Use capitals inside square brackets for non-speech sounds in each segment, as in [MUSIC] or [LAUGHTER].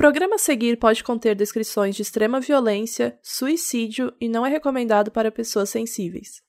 programa a seguir pode conter descrições de extrema violência, suicídio e não é recomendado para pessoas sensíveis.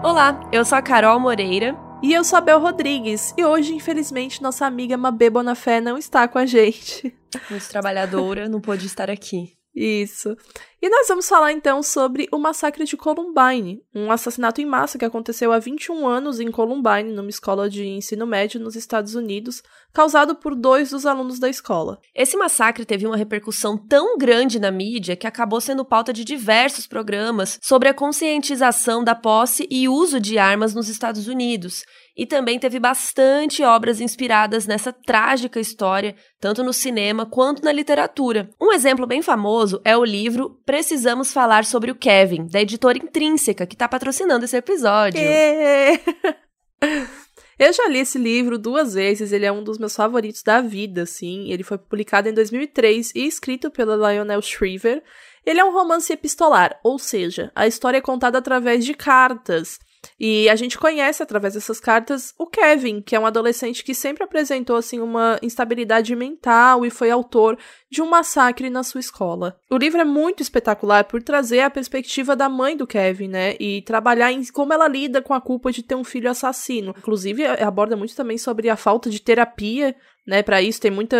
Olá, eu sou a Carol Moreira. E eu sou a Bel Rodrigues. E hoje, infelizmente, nossa amiga Mabê Bonafé não está com a gente. Muito trabalhadora, não pôde estar aqui. Isso. E nós vamos falar então sobre o massacre de Columbine, um assassinato em massa que aconteceu há 21 anos em Columbine, numa escola de ensino médio nos Estados Unidos, causado por dois dos alunos da escola. Esse massacre teve uma repercussão tão grande na mídia que acabou sendo pauta de diversos programas sobre a conscientização da posse e uso de armas nos Estados Unidos e também teve bastante obras inspiradas nessa trágica história, tanto no cinema quanto na literatura. Um exemplo bem famoso é o livro Precisamos Falar sobre o Kevin, da editora Intrínseca, que está patrocinando esse episódio. É. [LAUGHS] Eu já li esse livro duas vezes, ele é um dos meus favoritos da vida, assim. Ele foi publicado em 2003 e escrito pela Lionel Shriver. Ele é um romance epistolar, ou seja, a história é contada através de cartas. E a gente conhece através dessas cartas o Kevin, que é um adolescente que sempre apresentou assim uma instabilidade mental e foi autor de um massacre na sua escola. O livro é muito espetacular por trazer a perspectiva da mãe do Kevin, né, e trabalhar em como ela lida com a culpa de ter um filho assassino. Inclusive aborda muito também sobre a falta de terapia né, para isso tem muita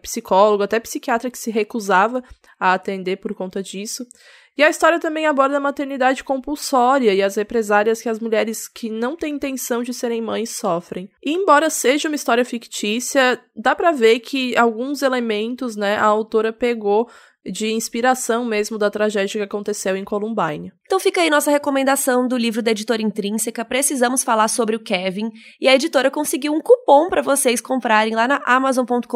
psicóloga, até psiquiatra que se recusava a atender por conta disso. E a história também aborda a maternidade compulsória e as represárias que as mulheres que não têm intenção de serem mães sofrem. E embora seja uma história fictícia, dá para ver que alguns elementos, né, a autora pegou de inspiração mesmo da tragédia que aconteceu em Columbine. Então fica aí nossa recomendação do livro da editora Intrínseca. Precisamos falar sobre o Kevin e a editora conseguiu um cupom para vocês comprarem lá na amazon.com.br.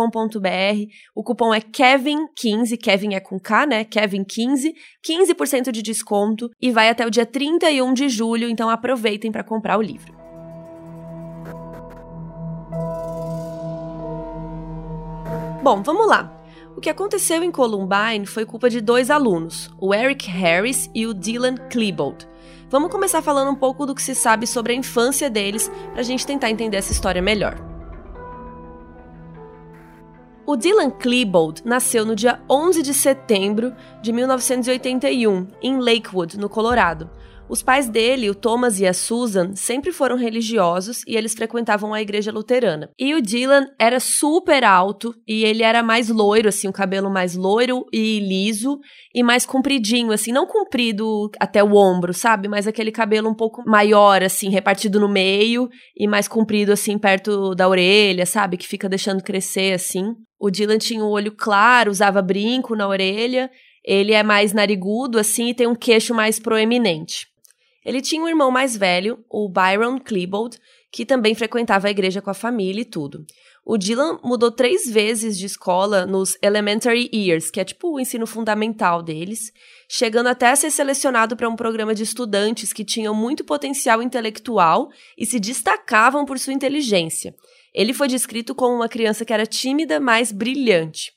O cupom é Kevin15, Kevin é com K, né? Kevin15, 15% de desconto e vai até o dia 31 de julho, então aproveitem para comprar o livro. Bom, vamos lá. O que aconteceu em Columbine foi culpa de dois alunos, o Eric Harris e o Dylan Klebold. Vamos começar falando um pouco do que se sabe sobre a infância deles para a gente tentar entender essa história melhor. O Dylan Klebold nasceu no dia 11 de setembro de 1981, em Lakewood, no Colorado, os pais dele, o Thomas e a Susan, sempre foram religiosos e eles frequentavam a igreja luterana. E o Dylan era super alto e ele era mais loiro, assim, o cabelo mais loiro e liso e mais compridinho, assim, não comprido até o ombro, sabe? Mas aquele cabelo um pouco maior, assim, repartido no meio e mais comprido, assim, perto da orelha, sabe? Que fica deixando crescer, assim. O Dylan tinha o olho claro, usava brinco na orelha. Ele é mais narigudo, assim, e tem um queixo mais proeminente. Ele tinha um irmão mais velho, o Byron Klebold, que também frequentava a igreja com a família e tudo. O Dylan mudou três vezes de escola nos elementary years, que é tipo o ensino fundamental deles, chegando até a ser selecionado para um programa de estudantes que tinham muito potencial intelectual e se destacavam por sua inteligência. Ele foi descrito como uma criança que era tímida, mas brilhante.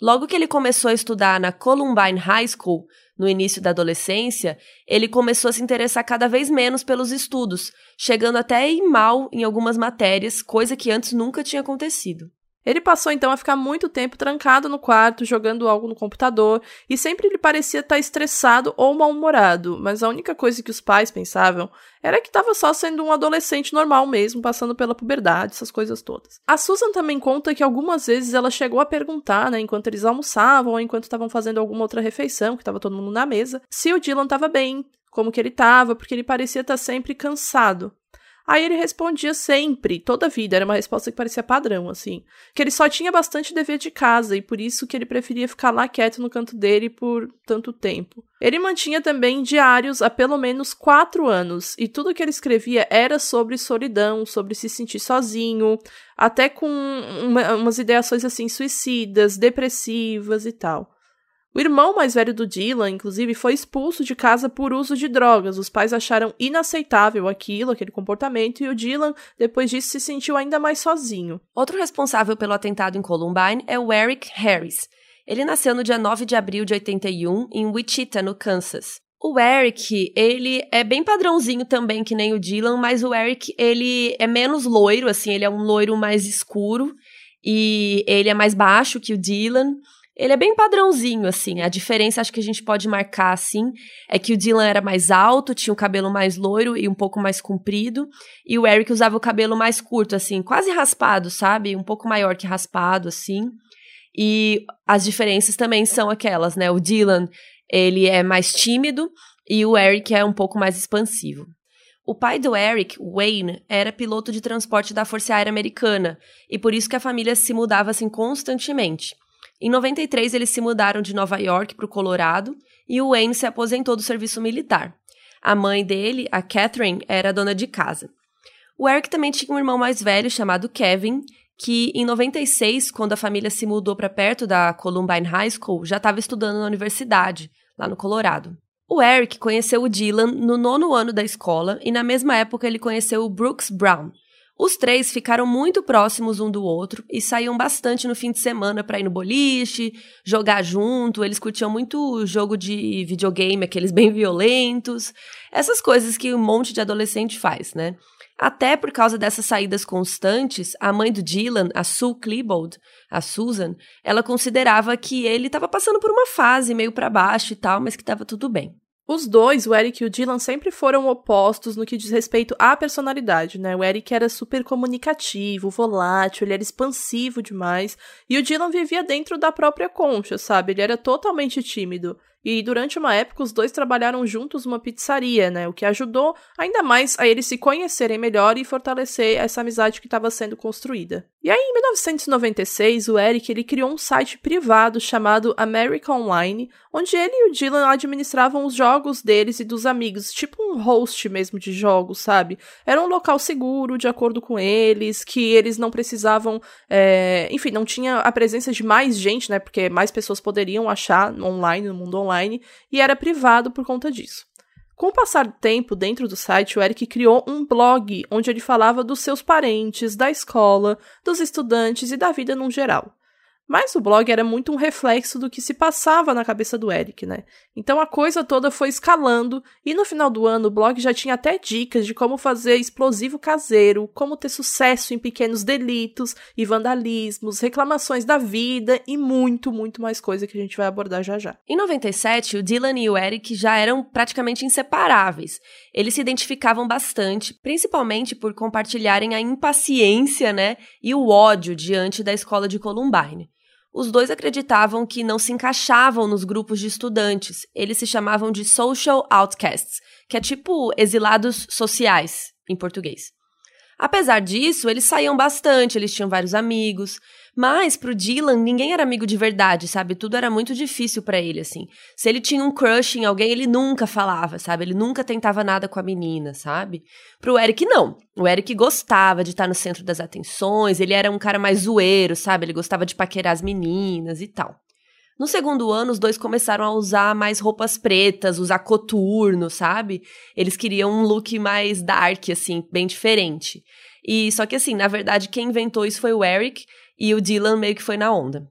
Logo que ele começou a estudar na Columbine High School, no início da adolescência, ele começou a se interessar cada vez menos pelos estudos, chegando até a ir mal em algumas matérias, coisa que antes nunca tinha acontecido. Ele passou então a ficar muito tempo trancado no quarto, jogando algo no computador, e sempre ele parecia estar estressado ou mal-humorado, mas a única coisa que os pais pensavam era que estava só sendo um adolescente normal mesmo, passando pela puberdade, essas coisas todas. A Susan também conta que algumas vezes ela chegou a perguntar, né, enquanto eles almoçavam ou enquanto estavam fazendo alguma outra refeição, que estava todo mundo na mesa, se o Dylan estava bem, como que ele estava, porque ele parecia estar sempre cansado. Aí ele respondia sempre, toda a vida, era uma resposta que parecia padrão, assim. Que ele só tinha bastante dever de casa e por isso que ele preferia ficar lá quieto no canto dele por tanto tempo. Ele mantinha também diários há pelo menos quatro anos e tudo que ele escrevia era sobre solidão, sobre se sentir sozinho, até com uma, umas ideações assim suicidas, depressivas e tal. O irmão mais velho do Dylan, inclusive, foi expulso de casa por uso de drogas. Os pais acharam inaceitável aquilo, aquele comportamento, e o Dylan, depois disso, se sentiu ainda mais sozinho. Outro responsável pelo atentado em Columbine é o Eric Harris. Ele nasceu no dia 9 de abril de 81 em Wichita, no Kansas. O Eric, ele é bem padrãozinho também, que nem o Dylan, mas o Eric, ele é menos loiro, assim, ele é um loiro mais escuro e ele é mais baixo que o Dylan. Ele é bem padrãozinho, assim. A diferença, acho que a gente pode marcar, assim, é que o Dylan era mais alto, tinha o cabelo mais loiro e um pouco mais comprido, e o Eric usava o cabelo mais curto, assim, quase raspado, sabe? Um pouco maior que raspado, assim. E as diferenças também são aquelas, né? O Dylan ele é mais tímido e o Eric é um pouco mais expansivo. O pai do Eric, Wayne, era piloto de transporte da Força Aérea Americana e por isso que a família se mudava assim constantemente. Em 93 eles se mudaram de Nova York para o Colorado e o Wayne se aposentou do serviço militar. A mãe dele, a Catherine, era dona de casa. O Eric também tinha um irmão mais velho chamado Kevin, que em 96, quando a família se mudou para perto da Columbine High School, já estava estudando na universidade, lá no Colorado. O Eric conheceu o Dylan no nono ano da escola e na mesma época ele conheceu o Brooks Brown. Os três ficaram muito próximos um do outro e saíam bastante no fim de semana para ir no boliche, jogar junto. Eles curtiam muito jogo de videogame, aqueles bem violentos, essas coisas que um monte de adolescente faz, né? Até por causa dessas saídas constantes, a mãe do Dylan, a Sue Klebold, a Susan, ela considerava que ele estava passando por uma fase meio para baixo e tal, mas que estava tudo bem. Os dois, o Eric e o Dylan, sempre foram opostos no que diz respeito à personalidade, né? O Eric era super comunicativo, volátil, ele era expansivo demais, e o Dylan vivia dentro da própria concha, sabe? Ele era totalmente tímido. E durante uma época os dois trabalharam juntos numa pizzaria, né? O que ajudou ainda mais a eles se conhecerem melhor e fortalecer essa amizade que estava sendo construída. E aí, em 1996, o Eric ele criou um site privado chamado America Online, onde ele e o Dylan administravam os jogos deles e dos amigos, tipo um host mesmo de jogos, sabe? Era um local seguro, de acordo com eles, que eles não precisavam, é... enfim, não tinha a presença de mais gente, né? Porque mais pessoas poderiam achar online, no mundo online online e era privado por conta disso. Com o passar do tempo dentro do site, o Eric criou um blog onde ele falava dos seus parentes, da escola, dos estudantes e da vida no geral. Mas o blog era muito um reflexo do que se passava na cabeça do Eric, né? Então a coisa toda foi escalando e no final do ano o blog já tinha até dicas de como fazer explosivo caseiro, como ter sucesso em pequenos delitos e vandalismos, reclamações da vida e muito, muito mais coisa que a gente vai abordar já já. Em 97, o Dylan e o Eric já eram praticamente inseparáveis. Eles se identificavam bastante, principalmente por compartilharem a impaciência, né, e o ódio diante da escola de Columbine. Os dois acreditavam que não se encaixavam nos grupos de estudantes. Eles se chamavam de social outcasts, que é tipo exilados sociais em português. Apesar disso, eles saíam bastante, eles tinham vários amigos, mas pro Dylan ninguém era amigo de verdade, sabe? Tudo era muito difícil para ele assim. Se ele tinha um crush em alguém, ele nunca falava, sabe? Ele nunca tentava nada com a menina, sabe? Pro Eric não. O Eric gostava de estar no centro das atenções, ele era um cara mais zoeiro, sabe? Ele gostava de paquerar as meninas e tal. No segundo ano, os dois começaram a usar mais roupas pretas, usar coturno, sabe? Eles queriam um look mais dark, assim, bem diferente. E só que assim, na verdade, quem inventou isso foi o Eric e o Dylan meio que foi na onda.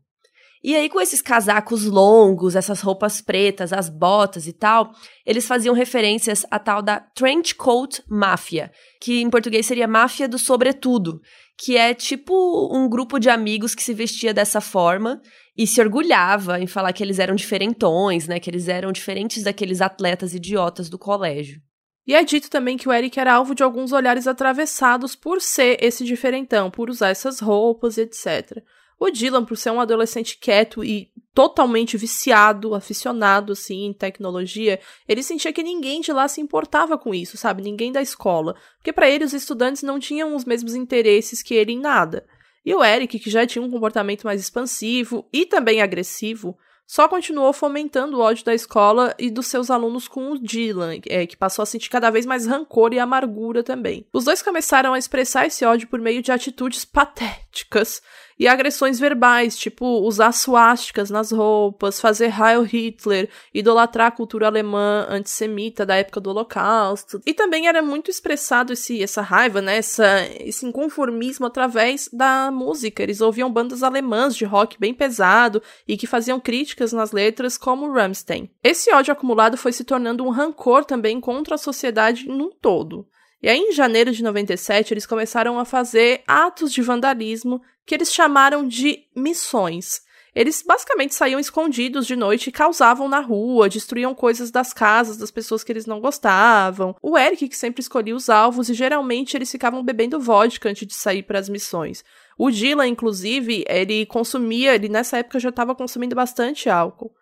E aí, com esses casacos longos, essas roupas pretas, as botas e tal, eles faziam referências à tal da Trench Coat Mafia, que em português seria máfia do sobretudo, que é tipo um grupo de amigos que se vestia dessa forma e se orgulhava em falar que eles eram diferentões, né? Que eles eram diferentes daqueles atletas idiotas do colégio. E é dito também que o Eric era alvo de alguns olhares atravessados por ser esse diferentão, por usar essas roupas etc. O Dylan, por ser um adolescente quieto e totalmente viciado, aficionado, assim, em tecnologia, ele sentia que ninguém de lá se importava com isso, sabe? Ninguém da escola. Porque para ele, os estudantes não tinham os mesmos interesses que ele em nada. E o Eric, que já tinha um comportamento mais expansivo e também agressivo, só continuou fomentando o ódio da escola e dos seus alunos com o Dylan, é, que passou a sentir cada vez mais rancor e amargura também. Os dois começaram a expressar esse ódio por meio de atitudes patéticas, e agressões verbais, tipo usar suásticas nas roupas, fazer Heil Hitler, idolatrar a cultura alemã antissemita da época do Holocausto. E também era muito expressado esse, essa raiva, né, essa, esse inconformismo através da música. Eles ouviam bandas alemãs de rock bem pesado e que faziam críticas nas letras, como Rammstein. Esse ódio acumulado foi se tornando um rancor também contra a sociedade num todo. E aí, em janeiro de 97, eles começaram a fazer atos de vandalismo que eles chamaram de missões. Eles basicamente saíam escondidos de noite e causavam na rua, destruíam coisas das casas das pessoas que eles não gostavam. O Eric que sempre escolhia os alvos e geralmente eles ficavam bebendo vodka antes de sair para as missões. O Dylan, inclusive, ele consumia, ele nessa época já estava consumindo bastante álcool.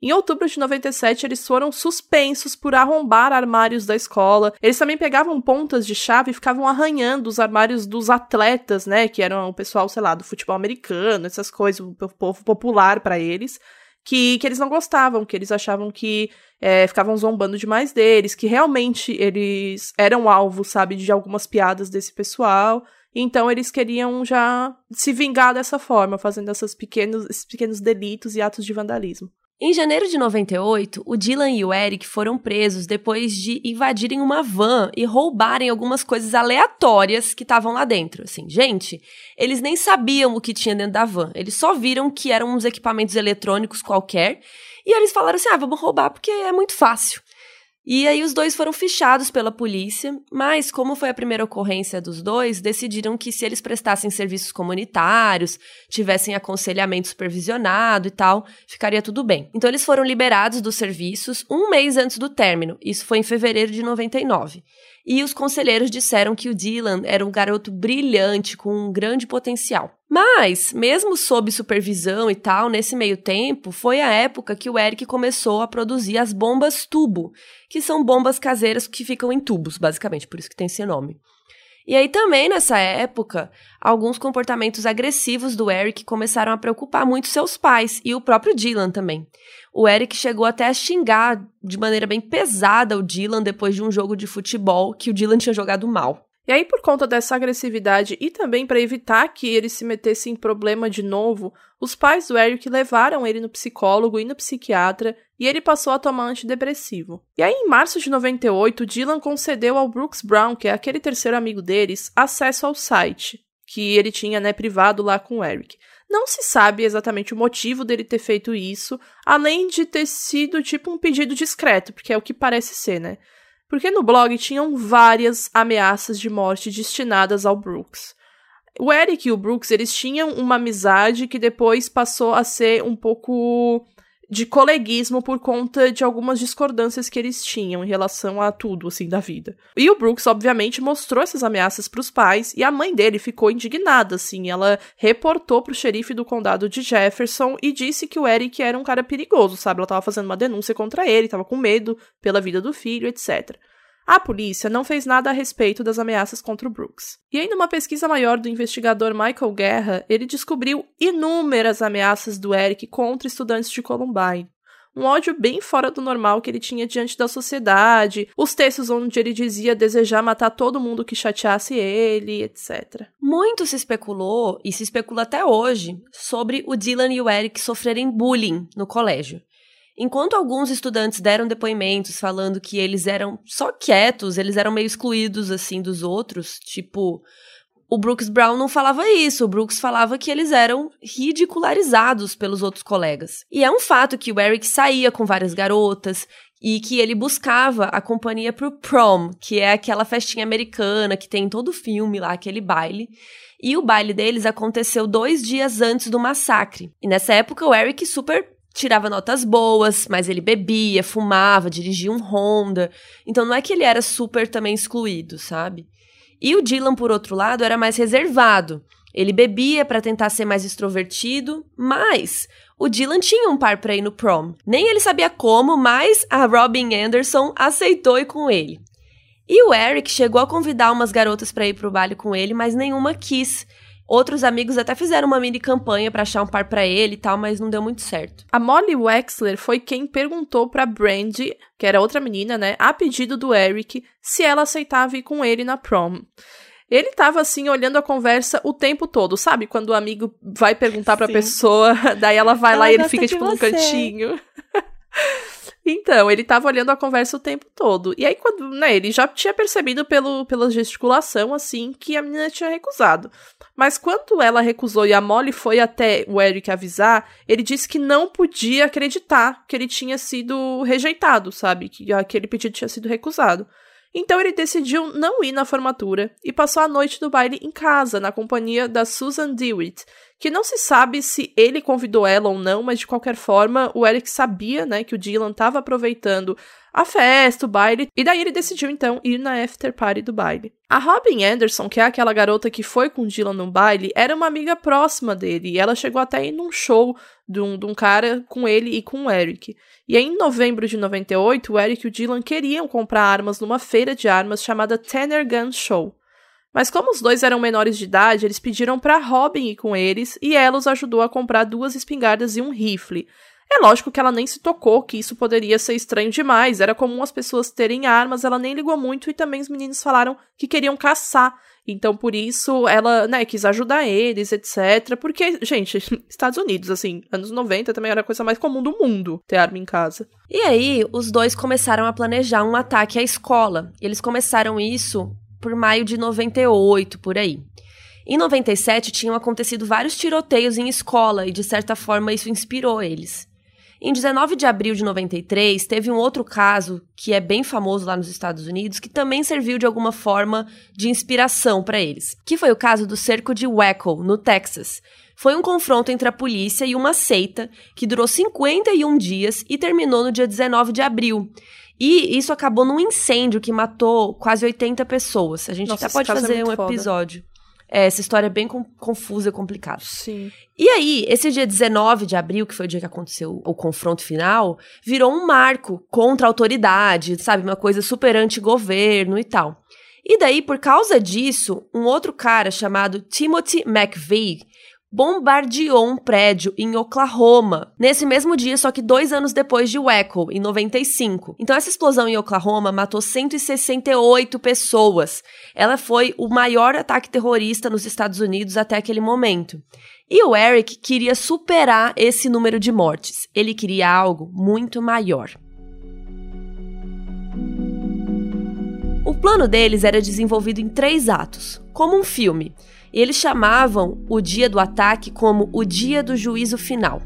Em outubro de 97, eles foram suspensos por arrombar armários da escola. Eles também pegavam pontas de chave e ficavam arranhando os armários dos atletas, né? Que eram o pessoal, sei lá, do futebol americano, essas coisas, o povo popular para eles. Que, que eles não gostavam, que eles achavam que é, ficavam zombando demais deles, que realmente eles eram alvo, sabe, de algumas piadas desse pessoal. Então eles queriam já se vingar dessa forma, fazendo essas pequenos, esses pequenos delitos e atos de vandalismo. Em janeiro de 98, o Dylan e o Eric foram presos depois de invadirem uma van e roubarem algumas coisas aleatórias que estavam lá dentro. Assim, gente, eles nem sabiam o que tinha dentro da van. Eles só viram que eram uns equipamentos eletrônicos qualquer e eles falaram assim: ah, vamos roubar porque é muito fácil. E aí os dois foram fichados pela polícia, mas como foi a primeira ocorrência dos dois, decidiram que se eles prestassem serviços comunitários, tivessem aconselhamento supervisionado e tal, ficaria tudo bem. Então eles foram liberados dos serviços um mês antes do término. Isso foi em fevereiro de 99. E os conselheiros disseram que o Dylan era um garoto brilhante com um grande potencial. Mas, mesmo sob supervisão e tal, nesse meio tempo, foi a época que o Eric começou a produzir as bombas tubo, que são bombas caseiras que ficam em tubos, basicamente, por isso que tem esse nome. E aí também nessa época, alguns comportamentos agressivos do Eric começaram a preocupar muito seus pais e o próprio Dylan também. O Eric chegou até a xingar de maneira bem pesada o Dylan depois de um jogo de futebol que o Dylan tinha jogado mal. E aí, por conta dessa agressividade e também para evitar que ele se metesse em problema de novo, os pais do Eric levaram ele no psicólogo e no psiquiatra e ele passou a tomar antidepressivo. E aí, em março de 98, Dylan concedeu ao Brooks Brown, que é aquele terceiro amigo deles, acesso ao site que ele tinha, né, privado lá com o Eric. Não se sabe exatamente o motivo dele ter feito isso, além de ter sido tipo um pedido discreto, porque é o que parece ser, né? Porque no blog tinham várias ameaças de morte destinadas ao Brooks. O Eric e o Brooks, eles tinham uma amizade que depois passou a ser um pouco de coleguismo por conta de algumas discordâncias que eles tinham em relação a tudo, assim, da vida. E o Brooks, obviamente, mostrou essas ameaças para os pais e a mãe dele ficou indignada, assim. Ela reportou pro xerife do condado de Jefferson e disse que o Eric era um cara perigoso, sabe? Ela tava fazendo uma denúncia contra ele, tava com medo pela vida do filho, etc. A polícia não fez nada a respeito das ameaças contra o Brooks. E aí, numa pesquisa maior do investigador Michael Guerra, ele descobriu inúmeras ameaças do Eric contra estudantes de Columbine. Um ódio bem fora do normal que ele tinha diante da sociedade, os textos onde ele dizia desejar matar todo mundo que chateasse ele, etc. Muito se especulou, e se especula até hoje, sobre o Dylan e o Eric sofrerem bullying no colégio. Enquanto alguns estudantes deram depoimentos falando que eles eram só quietos, eles eram meio excluídos assim dos outros, tipo, o Brooks Brown não falava isso, o Brooks falava que eles eram ridicularizados pelos outros colegas. E é um fato que o Eric saía com várias garotas e que ele buscava a companhia pro prom, que é aquela festinha americana que tem em todo filme lá, aquele baile. E o baile deles aconteceu dois dias antes do massacre. E nessa época o Eric super tirava notas boas, mas ele bebia, fumava, dirigia um Honda. Então não é que ele era super também excluído, sabe? E o Dylan, por outro lado, era mais reservado. Ele bebia para tentar ser mais extrovertido, mas o Dylan tinha um par para ir no prom. Nem ele sabia como, mas a Robin Anderson aceitou ir com ele. E o Eric chegou a convidar umas garotas para ir pro baile com ele, mas nenhuma quis. Outros amigos até fizeram uma mini campanha para achar um par para ele e tal, mas não deu muito certo. A Molly Wexler foi quem perguntou para Brandy, que era outra menina, né, a pedido do Eric, se ela aceitava ir com ele na prom. Ele tava assim, olhando a conversa o tempo todo, sabe? Quando o amigo vai perguntar pra Sim. pessoa, [LAUGHS] daí ela vai ela lá e ele fica, tipo, você. num cantinho. [LAUGHS] Então, ele tava olhando a conversa o tempo todo. E aí, quando, né, ele já tinha percebido pelo, pela gesticulação, assim, que a menina tinha recusado. Mas quando ela recusou e a Molly foi até o Eric avisar, ele disse que não podia acreditar que ele tinha sido rejeitado, sabe? Que aquele pedido tinha sido recusado. Então ele decidiu não ir na formatura e passou a noite do baile em casa, na companhia da Susan Dewitt, que não se sabe se ele convidou ela ou não, mas de qualquer forma, o Eric sabia, né, que o Dylan estava aproveitando a festa, o baile, e daí ele decidiu então ir na after party do baile. A Robin Anderson, que é aquela garota que foi com Dylan no baile, era uma amiga próxima dele, e ela chegou até ir num show de um, de um cara com ele e com o Eric. E aí, em novembro de 98, o Eric e o Dylan queriam comprar armas numa feira de armas chamada Tanner Gun Show. Mas como os dois eram menores de idade, eles pediram para Robin ir com eles e ela os ajudou a comprar duas espingardas e um rifle. É lógico que ela nem se tocou que isso poderia ser estranho demais. Era comum as pessoas terem armas, ela nem ligou muito e também os meninos falaram que queriam caçar. Então, por isso, ela, né, quis ajudar eles, etc. Porque, gente, [LAUGHS] Estados Unidos, assim, anos 90 também era a coisa mais comum do mundo ter arma em casa. E aí, os dois começaram a planejar um ataque à escola. Eles começaram isso por maio de 98, por aí. Em 97, tinham acontecido vários tiroteios em escola e, de certa forma, isso inspirou eles. Em 19 de abril de 93, teve um outro caso que é bem famoso lá nos Estados Unidos, que também serviu de alguma forma de inspiração para eles, que foi o caso do cerco de Waco, no Texas. Foi um confronto entre a polícia e uma seita que durou 51 dias e terminou no dia 19 de abril. E isso acabou num incêndio que matou quase 80 pessoas. A gente Nossa, até pode é fazer é um episódio. É, essa história é bem com, confusa e complicada. Sim. E aí, esse dia 19 de abril, que foi o dia que aconteceu o confronto final, virou um marco contra a autoridade, sabe? Uma coisa super anti-governo e tal. E daí, por causa disso, um outro cara chamado Timothy McVeigh bombardeou um prédio em Oklahoma, nesse mesmo dia, só que dois anos depois de Waco, em 95. Então, essa explosão em Oklahoma matou 168 pessoas. Ela foi o maior ataque terrorista nos Estados Unidos até aquele momento. E o Eric queria superar esse número de mortes. Ele queria algo muito maior. O plano deles era desenvolvido em três atos, como um filme. Eles chamavam o dia do ataque como o dia do juízo final.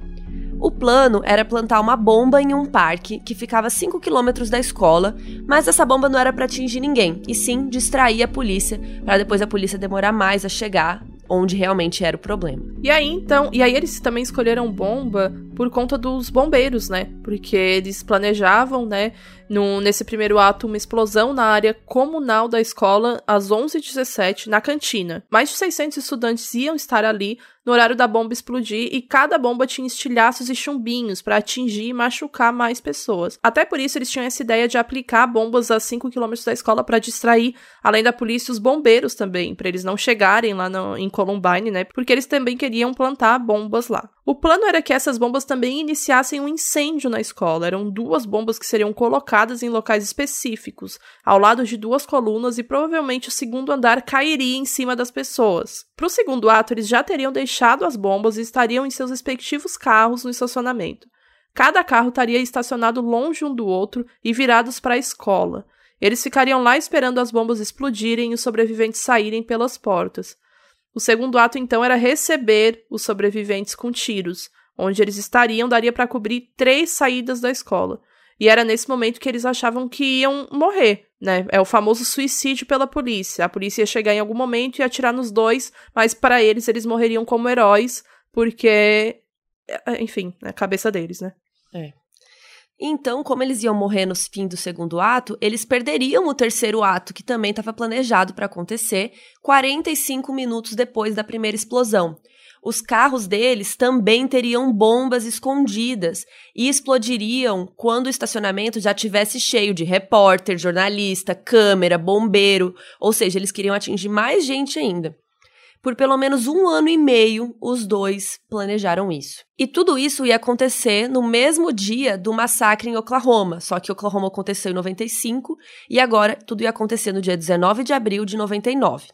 O plano era plantar uma bomba em um parque que ficava a 5 quilômetros da escola, mas essa bomba não era para atingir ninguém, e sim distrair a polícia, para depois a polícia demorar mais a chegar onde realmente era o problema. E aí então, e aí eles também escolheram bomba por conta dos bombeiros, né? Porque eles planejavam, né, no, nesse primeiro ato, uma explosão na área comunal da escola às 11h17 na cantina. Mais de 600 estudantes iam estar ali no horário da bomba explodir e cada bomba tinha estilhaços e chumbinhos para atingir e machucar mais pessoas. Até por isso eles tinham essa ideia de aplicar bombas a 5 km da escola para distrair, além da polícia, os bombeiros também, para eles não chegarem lá no, em Columbine, né? Porque eles também queriam plantar bombas lá. O plano era que essas bombas também iniciassem um incêndio na escola. Eram duas bombas que seriam colocadas em locais específicos, ao lado de duas colunas, e provavelmente o segundo andar cairia em cima das pessoas. Para o segundo ato, eles já teriam deixado as bombas e estariam em seus respectivos carros no estacionamento. Cada carro estaria estacionado longe um do outro e virados para a escola. Eles ficariam lá esperando as bombas explodirem e os sobreviventes saírem pelas portas. O segundo ato, então, era receber os sobreviventes com tiros. Onde eles estariam daria para cobrir três saídas da escola. E era nesse momento que eles achavam que iam morrer, né? É o famoso suicídio pela polícia. A polícia ia chegar em algum momento e atirar nos dois, mas para eles eles morreriam como heróis, porque é, enfim, é a cabeça deles, né? É. Então, como eles iam morrer no fim do segundo ato, eles perderiam o terceiro ato, que também estava planejado para acontecer, 45 minutos depois da primeira explosão. Os carros deles também teriam bombas escondidas e explodiriam quando o estacionamento já tivesse cheio de repórter, jornalista, câmera, bombeiro, ou seja, eles queriam atingir mais gente ainda. Por pelo menos um ano e meio, os dois planejaram isso. E tudo isso ia acontecer no mesmo dia do massacre em Oklahoma, só que Oklahoma aconteceu em 95 e agora tudo ia acontecer no dia 19 de abril de 99.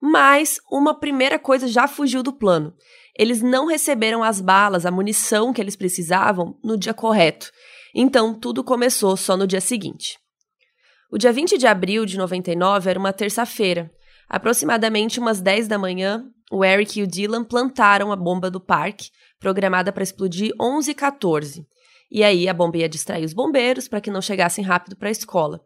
Mas uma primeira coisa já fugiu do plano. Eles não receberam as balas, a munição que eles precisavam no dia correto. Então tudo começou só no dia seguinte. O dia 20 de abril de 99 era uma terça-feira. Aproximadamente umas 10 da manhã, o Eric e o Dylan plantaram a bomba do parque, programada para explodir 11h14. E aí a bomba ia distrair os bombeiros para que não chegassem rápido para a escola.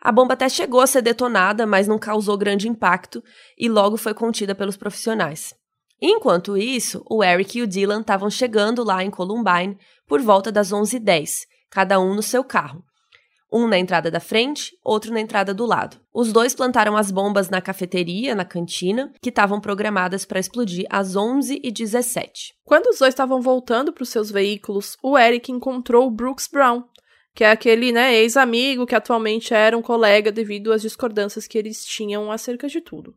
A bomba até chegou a ser detonada, mas não causou grande impacto e logo foi contida pelos profissionais. Enquanto isso, o Eric e o Dylan estavam chegando lá em Columbine por volta das 11h10, cada um no seu carro. Um na entrada da frente, outro na entrada do lado. Os dois plantaram as bombas na cafeteria, na cantina, que estavam programadas para explodir às 11h17. Quando os dois estavam voltando para os seus veículos, o Eric encontrou o Brooks Brown, que é aquele né, ex-amigo que atualmente era um colega devido às discordâncias que eles tinham acerca de tudo.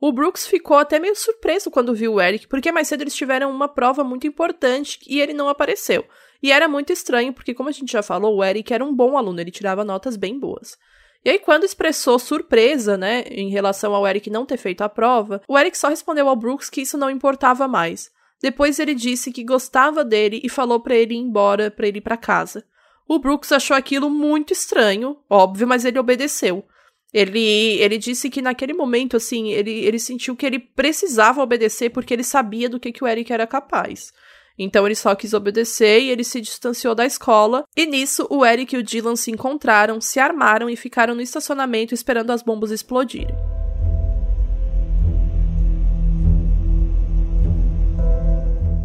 O Brooks ficou até meio surpreso quando viu o Eric, porque mais cedo eles tiveram uma prova muito importante e ele não apareceu. E era muito estranho, porque, como a gente já falou, o Eric era um bom aluno, ele tirava notas bem boas. E aí, quando expressou surpresa, né, em relação ao Eric não ter feito a prova, o Eric só respondeu ao Brooks que isso não importava mais. Depois ele disse que gostava dele e falou para ele ir embora, para ele ir para casa. O Brooks achou aquilo muito estranho, óbvio, mas ele obedeceu. Ele, ele disse que naquele momento, assim, ele, ele sentiu que ele precisava obedecer porque ele sabia do que, que o Eric era capaz. Então ele só quis obedecer e ele se distanciou da escola. E nisso, o Eric e o Dylan se encontraram, se armaram e ficaram no estacionamento esperando as bombas explodirem.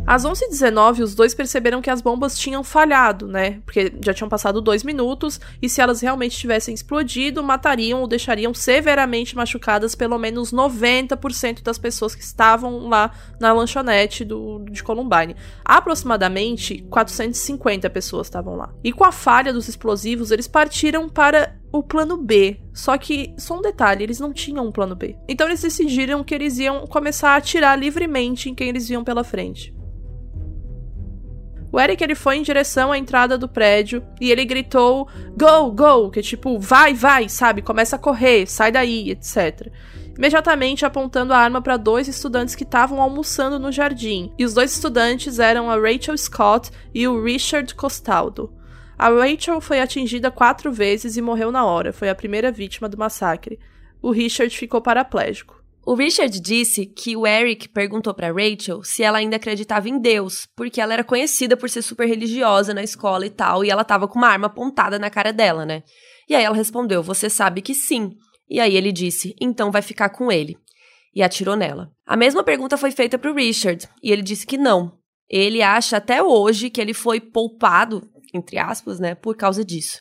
Às 11h19, os dois perceberam que as bombas tinham falhado, né? Porque já tinham passado dois minutos e se elas realmente tivessem explodido, matariam ou deixariam severamente machucadas pelo menos 90% das pessoas que estavam lá na lanchonete do, de Columbine. Aproximadamente 450 pessoas estavam lá. E com a falha dos explosivos, eles partiram para o plano B. Só que, só um detalhe, eles não tinham um plano B. Então eles decidiram que eles iam começar a atirar livremente em quem eles viam pela frente. O Eric ele foi em direção à entrada do prédio e ele gritou go, go, que é tipo vai, vai, sabe? Começa a correr, sai daí, etc. Imediatamente apontando a arma para dois estudantes que estavam almoçando no jardim. E os dois estudantes eram a Rachel Scott e o Richard Costaldo. A Rachel foi atingida quatro vezes e morreu na hora, foi a primeira vítima do massacre. O Richard ficou paraplégico. O Richard disse que o Eric perguntou para Rachel se ela ainda acreditava em Deus, porque ela era conhecida por ser super religiosa na escola e tal, e ela tava com uma arma apontada na cara dela, né? E aí ela respondeu: Você sabe que sim. E aí ele disse: Então vai ficar com ele. E atirou nela. A mesma pergunta foi feita pro Richard, e ele disse que não. Ele acha até hoje que ele foi poupado, entre aspas, né, por causa disso.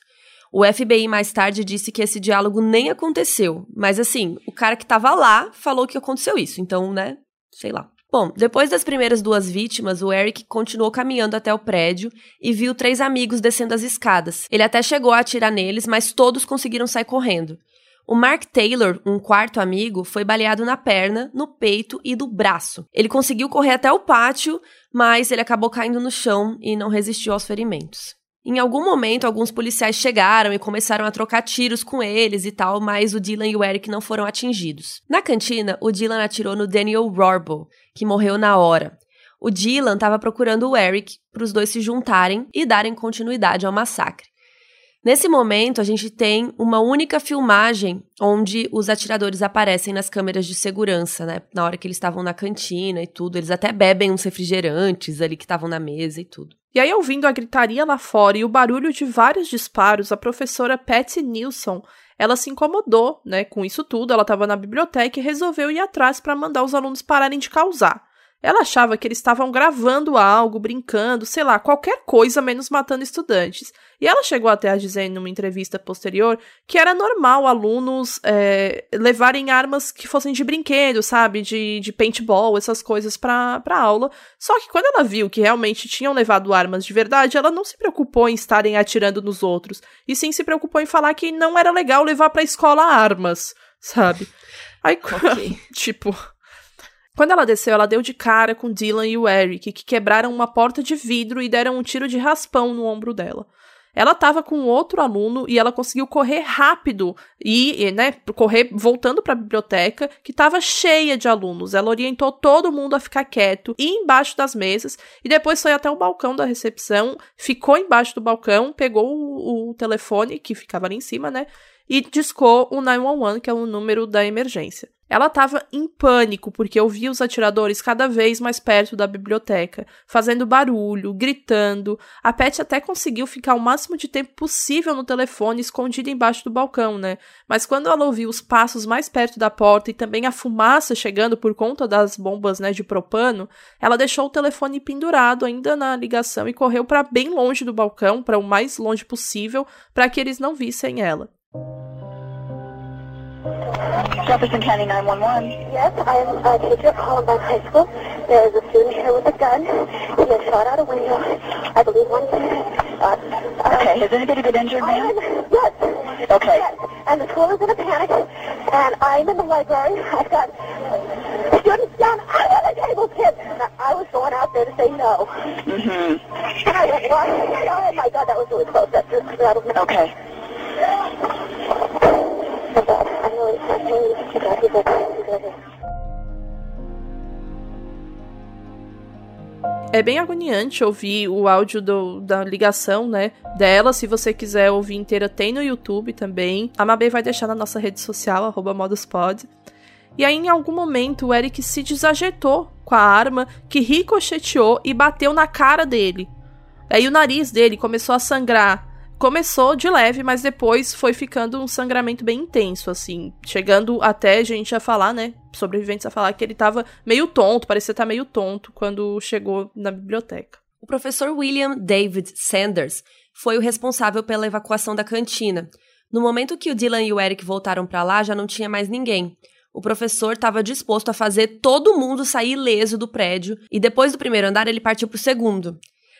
O FBI mais tarde disse que esse diálogo nem aconteceu, mas assim, o cara que tava lá falou que aconteceu isso, então, né, sei lá. Bom, depois das primeiras duas vítimas, o Eric continuou caminhando até o prédio e viu três amigos descendo as escadas. Ele até chegou a atirar neles, mas todos conseguiram sair correndo. O Mark Taylor, um quarto amigo, foi baleado na perna, no peito e do braço. Ele conseguiu correr até o pátio, mas ele acabou caindo no chão e não resistiu aos ferimentos. Em algum momento, alguns policiais chegaram e começaram a trocar tiros com eles e tal, mas o Dylan e o Eric não foram atingidos. Na cantina, o Dylan atirou no Daniel Rorbo, que morreu na hora. O Dylan estava procurando o Eric para os dois se juntarem e darem continuidade ao massacre. Nesse momento, a gente tem uma única filmagem onde os atiradores aparecem nas câmeras de segurança, né? Na hora que eles estavam na cantina e tudo. Eles até bebem uns refrigerantes ali que estavam na mesa e tudo. E aí, ouvindo a gritaria lá fora e o barulho de vários disparos, a professora Patty Nilsson, ela se incomodou, né, com isso tudo. Ela estava na biblioteca e resolveu ir atrás para mandar os alunos pararem de causar. Ela achava que eles estavam gravando algo, brincando, sei lá, qualquer coisa menos matando estudantes. E ela chegou até a dizer em uma entrevista posterior que era normal alunos é, levarem armas que fossem de brinquedo, sabe? De, de paintball, essas coisas pra, pra aula. Só que quando ela viu que realmente tinham levado armas de verdade, ela não se preocupou em estarem atirando nos outros. E sim se preocupou em falar que não era legal levar pra escola armas, sabe? Aí, [LAUGHS] okay. tipo. Quando ela desceu, ela deu de cara com Dylan e o Eric, que quebraram uma porta de vidro e deram um tiro de raspão no ombro dela. ela estava com outro aluno e ela conseguiu correr rápido e, né, correr voltando para a biblioteca que estava cheia de alunos. Ela orientou todo mundo a ficar quieto e embaixo das mesas e depois foi até o balcão da recepção, ficou embaixo do balcão, pegou o, o telefone que ficava ali em cima, né, e discou o 911, que é o número da emergência. Ela estava em pânico porque ouvia os atiradores cada vez mais perto da biblioteca, fazendo barulho, gritando. A Pet até conseguiu ficar o máximo de tempo possível no telefone, escondida embaixo do balcão, né? Mas quando ela ouviu os passos mais perto da porta e também a fumaça chegando por conta das bombas, né, de propano, ela deixou o telefone pendurado ainda na ligação e correu para bem longe do balcão, para o mais longe possível, para que eles não vissem ela. Jefferson County 911. Yes, I am a teacher at Columbine High School. There is a student here with a gun. He has shot out a window. I believe one. Uh, okay, has anybody been injured, ma'am? Yes. Okay. Yes. And the school is in a panic. And I'm in the library. I've got students down under the table, kids. I was going out there to say no. Mm-hmm. And I went, oh my God, that was really close. That just rattled me. Okay. É bem agoniante ouvir o áudio do, da ligação, né, dela. Se você quiser ouvir inteira, tem no YouTube também. A Mabê vai deixar na nossa rede social, arroba moduspod. E aí, em algum momento, o Eric se desajeitou com a arma, que ricocheteou e bateu na cara dele. Aí o nariz dele começou a sangrar começou de leve, mas depois foi ficando um sangramento bem intenso, assim. Chegando até a gente a falar, né? Sobreviventes a falar que ele tava meio tonto, parecia estar meio tonto quando chegou na biblioteca. O professor William David Sanders foi o responsável pela evacuação da cantina. No momento que o Dylan e o Eric voltaram para lá, já não tinha mais ninguém. O professor estava disposto a fazer todo mundo sair ileso do prédio e depois do primeiro andar ele partiu para o segundo.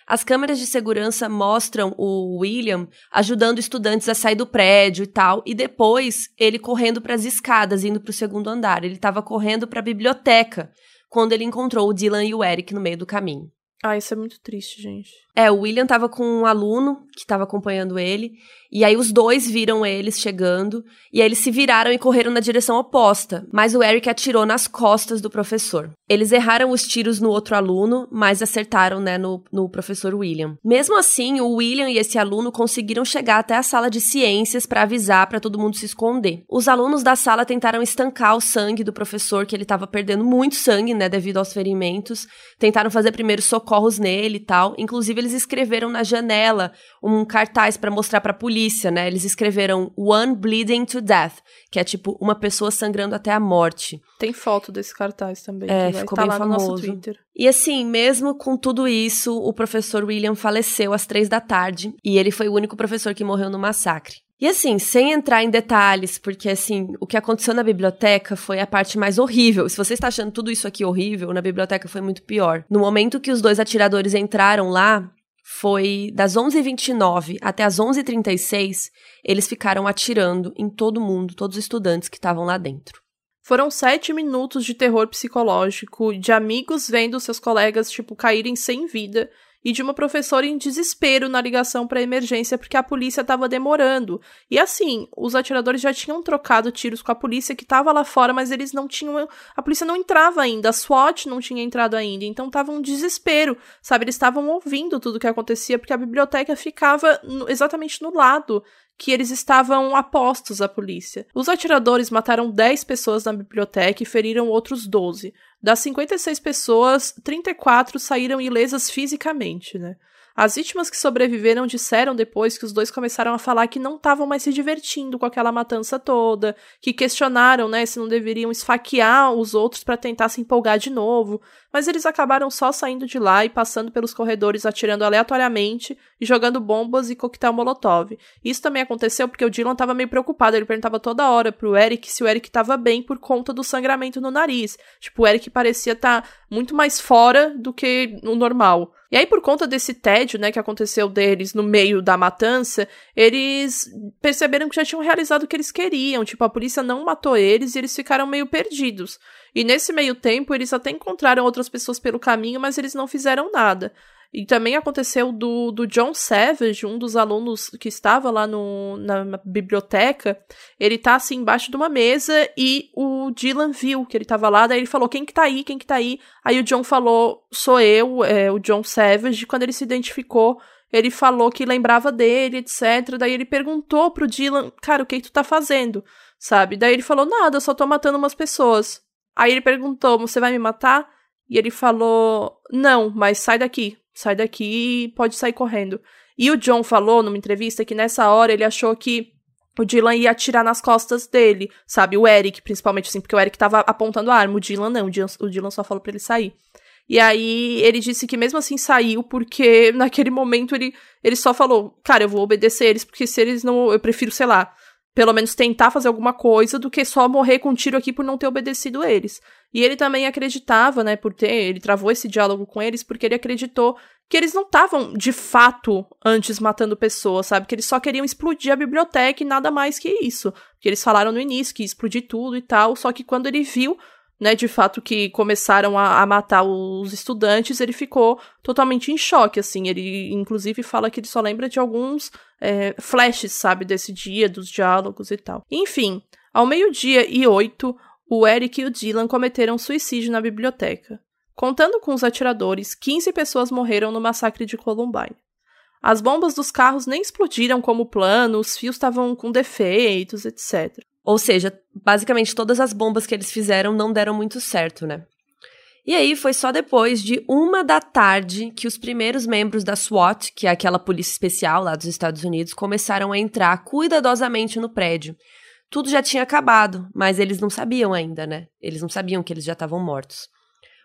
As câmeras de segurança mostram o William ajudando estudantes a sair do prédio e tal, e depois ele correndo para as escadas, indo para o segundo andar. Ele estava correndo para a biblioteca quando ele encontrou o Dylan e o Eric no meio do caminho. Ah, isso é muito triste, gente. É, o William tava com um aluno que tava acompanhando ele, e aí os dois viram eles chegando, e aí eles se viraram e correram na direção oposta, mas o Eric atirou nas costas do professor. Eles erraram os tiros no outro aluno, mas acertaram, né, no, no professor William. Mesmo assim, o William e esse aluno conseguiram chegar até a sala de ciências para avisar para todo mundo se esconder. Os alunos da sala tentaram estancar o sangue do professor, que ele tava perdendo muito sangue, né, devido aos ferimentos. Tentaram fazer primeiros socorros nele e tal. Inclusive, eles escreveram na janela um cartaz para mostrar para a polícia, né? Eles escreveram One Bleeding to Death, que é tipo uma pessoa sangrando até a morte. Tem foto desse cartaz também. É, ficou tá bem famoso. E assim, mesmo com tudo isso, o professor William faleceu às três da tarde e ele foi o único professor que morreu no massacre. E assim, sem entrar em detalhes, porque assim, o que aconteceu na biblioteca foi a parte mais horrível. Se você está achando tudo isso aqui horrível, na biblioteca foi muito pior. No momento que os dois atiradores entraram lá, foi das 11h29 até as 11h36, eles ficaram atirando em todo mundo, todos os estudantes que estavam lá dentro. Foram sete minutos de terror psicológico, de amigos vendo seus colegas, tipo, caírem sem vida e de uma professora em desespero na ligação para emergência porque a polícia estava demorando. E assim, os atiradores já tinham trocado tiros com a polícia que estava lá fora, mas eles não tinham. A polícia não entrava ainda, a SWAT não tinha entrado ainda, então tava um desespero, sabe? Eles estavam ouvindo tudo o que acontecia porque a biblioteca ficava no, exatamente no lado que eles estavam apostos à polícia. Os atiradores mataram 10 pessoas na biblioteca e feriram outros 12. Das 56 pessoas, 34 saíram ilesas fisicamente, né? As vítimas que sobreviveram disseram depois que os dois começaram a falar que não estavam mais se divertindo com aquela matança toda, que questionaram, né, se não deveriam esfaquear os outros para tentar se empolgar de novo, mas eles acabaram só saindo de lá e passando pelos corredores atirando aleatoriamente e jogando bombas e coquetel molotov. Isso também aconteceu porque o Dylan estava meio preocupado, ele perguntava toda hora pro Eric se o Eric estava bem por conta do sangramento no nariz. Tipo, o Eric parecia estar tá muito mais fora do que o normal. E aí, por conta desse tédio, né, que aconteceu deles no meio da matança, eles perceberam que já tinham realizado o que eles queriam. Tipo, a polícia não matou eles e eles ficaram meio perdidos. E nesse meio tempo, eles até encontraram outras pessoas pelo caminho, mas eles não fizeram nada. E também aconteceu do, do John Savage, um dos alunos que estava lá no, na, biblioteca. Ele tá assim embaixo de uma mesa e o Dylan viu que ele tava lá, daí ele falou: Quem que tá aí? Quem que tá aí? Aí o John falou: Sou eu, é, o John Savage. Quando ele se identificou, ele falou que lembrava dele, etc. Daí ele perguntou pro Dylan: Cara, o que, que tu tá fazendo? Sabe? Daí ele falou: Nada, só tô matando umas pessoas. Aí ele perguntou: Você vai me matar? E ele falou: Não, mas sai daqui sai daqui e pode sair correndo. E o John falou numa entrevista que nessa hora ele achou que o Dylan ia atirar nas costas dele, sabe? O Eric, principalmente, assim, porque o Eric tava apontando a arma, o Dylan não, o Dylan, o Dylan só falou pra ele sair. E aí ele disse que mesmo assim saiu, porque naquele momento ele, ele só falou, cara, eu vou obedecer eles, porque se eles não. Eu prefiro, sei lá, pelo menos tentar fazer alguma coisa do que só morrer com um tiro aqui por não ter obedecido eles. E ele também acreditava, né, por ter, ele travou esse diálogo com eles porque ele acreditou que eles não estavam de fato antes matando pessoas, sabe? Que eles só queriam explodir a biblioteca e nada mais que isso. Que eles falaram no início que ia explodir tudo e tal, só que quando ele viu, né, de fato que começaram a, a matar os estudantes, ele ficou totalmente em choque, assim. Ele, inclusive, fala que ele só lembra de alguns é, flashes, sabe, desse dia, dos diálogos e tal. Enfim, ao meio-dia e oito, o Eric e o Dylan cometeram suicídio na biblioteca. Contando com os atiradores, 15 pessoas morreram no massacre de Columbine. As bombas dos carros nem explodiram como plano, os fios estavam com defeitos, etc. Ou seja, basicamente todas as bombas que eles fizeram não deram muito certo, né? E aí foi só depois de uma da tarde que os primeiros membros da SWAT, que é aquela polícia especial lá dos Estados Unidos, começaram a entrar cuidadosamente no prédio. Tudo já tinha acabado, mas eles não sabiam ainda, né? Eles não sabiam que eles já estavam mortos.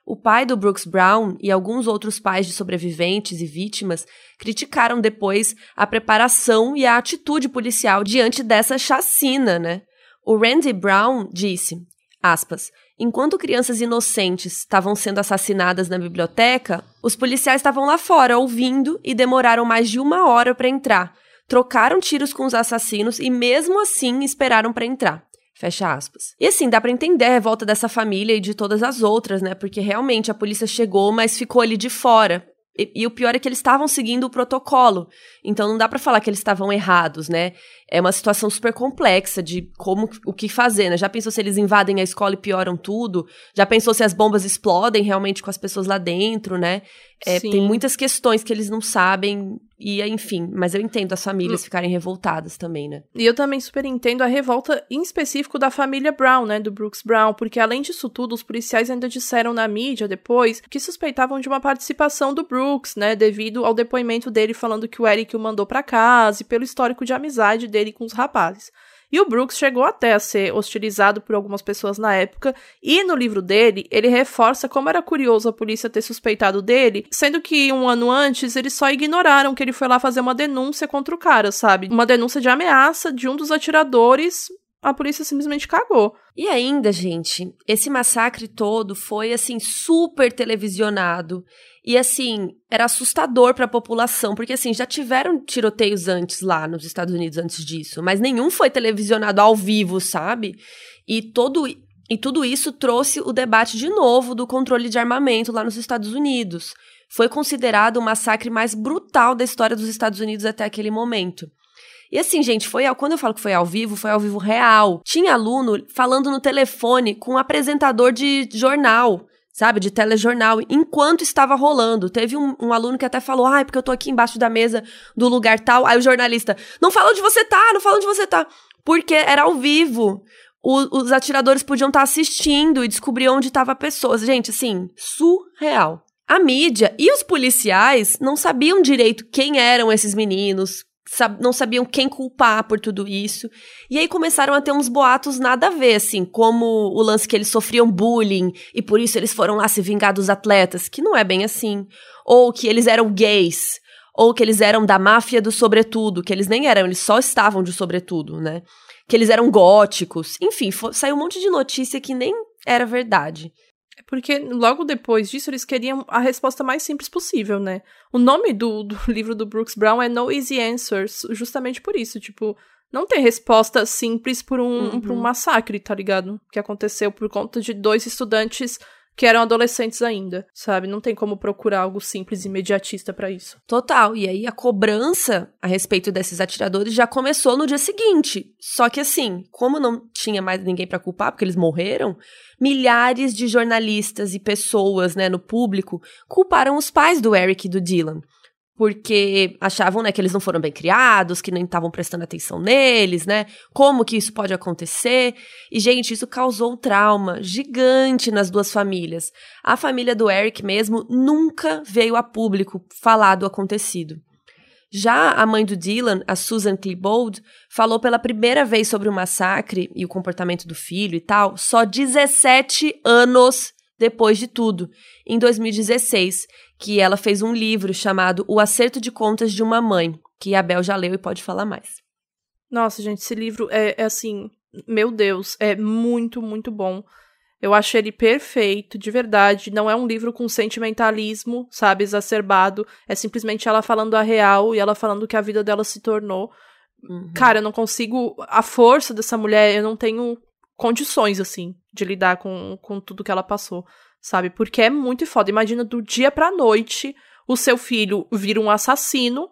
O pai do Brooks Brown e alguns outros pais de sobreviventes e vítimas criticaram depois a preparação e a atitude policial diante dessa chacina, né? O Randy Brown disse, aspas, enquanto crianças inocentes estavam sendo assassinadas na biblioteca, os policiais estavam lá fora ouvindo e demoraram mais de uma hora para entrar. Trocaram tiros com os assassinos e mesmo assim esperaram para entrar. Fecha aspas. E assim, dá para entender a revolta dessa família e de todas as outras, né? Porque realmente a polícia chegou, mas ficou ali de fora. E, e o pior é que eles estavam seguindo o protocolo. Então não dá para falar que eles estavam errados, né? É uma situação super complexa de como o que fazer, né? Já pensou se eles invadem a escola e pioram tudo? Já pensou se as bombas explodem realmente com as pessoas lá dentro, né? É, tem muitas questões que eles não sabem e, enfim, mas eu entendo as famílias ficarem revoltadas também, né? E eu também super entendo a revolta em específico da família Brown, né? Do Brooks Brown, porque além disso tudo, os policiais ainda disseram na mídia depois que suspeitavam de uma participação do Brooks, né? Devido ao depoimento dele falando que o Eric o mandou para casa e pelo histórico de amizade dele com os rapazes. E o Brooks chegou até a ser hostilizado por algumas pessoas na época, e no livro dele, ele reforça como era curioso a polícia ter suspeitado dele, sendo que um ano antes eles só ignoraram que ele foi lá fazer uma denúncia contra o cara, sabe? Uma denúncia de ameaça de um dos atiradores a polícia simplesmente cagou. E ainda, gente, esse massacre todo foi assim super televisionado. E assim, era assustador para a população, porque assim, já tiveram tiroteios antes lá nos Estados Unidos antes disso, mas nenhum foi televisionado ao vivo, sabe? E todo e tudo isso trouxe o debate de novo do controle de armamento lá nos Estados Unidos. Foi considerado o massacre mais brutal da história dos Estados Unidos até aquele momento. E assim, gente, foi ao, quando eu falo que foi ao vivo, foi ao vivo real. Tinha aluno falando no telefone com um apresentador de jornal sabe, de telejornal, enquanto estava rolando. Teve um, um, aluno que até falou, ai, porque eu tô aqui embaixo da mesa do lugar tal. Aí o jornalista, não fala onde você tá, não fala onde você tá. Porque era ao vivo. O, os atiradores podiam estar tá assistindo e descobrir onde estava a pessoa. Gente, assim, surreal. A mídia e os policiais não sabiam direito quem eram esses meninos, não sabiam quem culpar por tudo isso. E aí começaram a ter uns boatos nada a ver, assim, como o lance que eles sofriam bullying e por isso eles foram lá se vingar dos atletas, que não é bem assim. Ou que eles eram gays, ou que eles eram da máfia do sobretudo, que eles nem eram, eles só estavam de sobretudo, né? Que eles eram góticos. Enfim, saiu um monte de notícia que nem era verdade. Porque logo depois disso eles queriam a resposta mais simples possível, né? O nome do, do [LAUGHS] livro do Brooks Brown é No Easy Answers, justamente por isso. Tipo, não tem resposta simples por um, uhum. por um massacre, tá ligado? Que aconteceu por conta de dois estudantes que eram adolescentes ainda, sabe? Não tem como procurar algo simples e imediatista para isso. Total. E aí a cobrança a respeito desses atiradores já começou no dia seguinte. Só que assim, como não tinha mais ninguém para culpar, porque eles morreram, milhares de jornalistas e pessoas, né, no público, culparam os pais do Eric e do Dylan porque achavam, né, que eles não foram bem criados, que nem estavam prestando atenção neles, né? Como que isso pode acontecer? E gente, isso causou um trauma gigante nas duas famílias. A família do Eric mesmo nunca veio a público falar do acontecido. Já a mãe do Dylan, a Susan Klebold, falou pela primeira vez sobre o massacre e o comportamento do filho e tal, só 17 anos depois de tudo, em 2016, que ela fez um livro chamado O Acerto de Contas de uma Mãe, que a Bel já leu e pode falar mais. Nossa, gente, esse livro é, é assim, meu Deus, é muito, muito bom. Eu acho ele perfeito, de verdade. Não é um livro com sentimentalismo, sabe, exacerbado. É simplesmente ela falando a real e ela falando que a vida dela se tornou. Uhum. Cara, eu não consigo. A força dessa mulher, eu não tenho condições, assim, de lidar com, com tudo que ela passou sabe? Porque é muito foda. Imagina do dia pra noite o seu filho vir um assassino,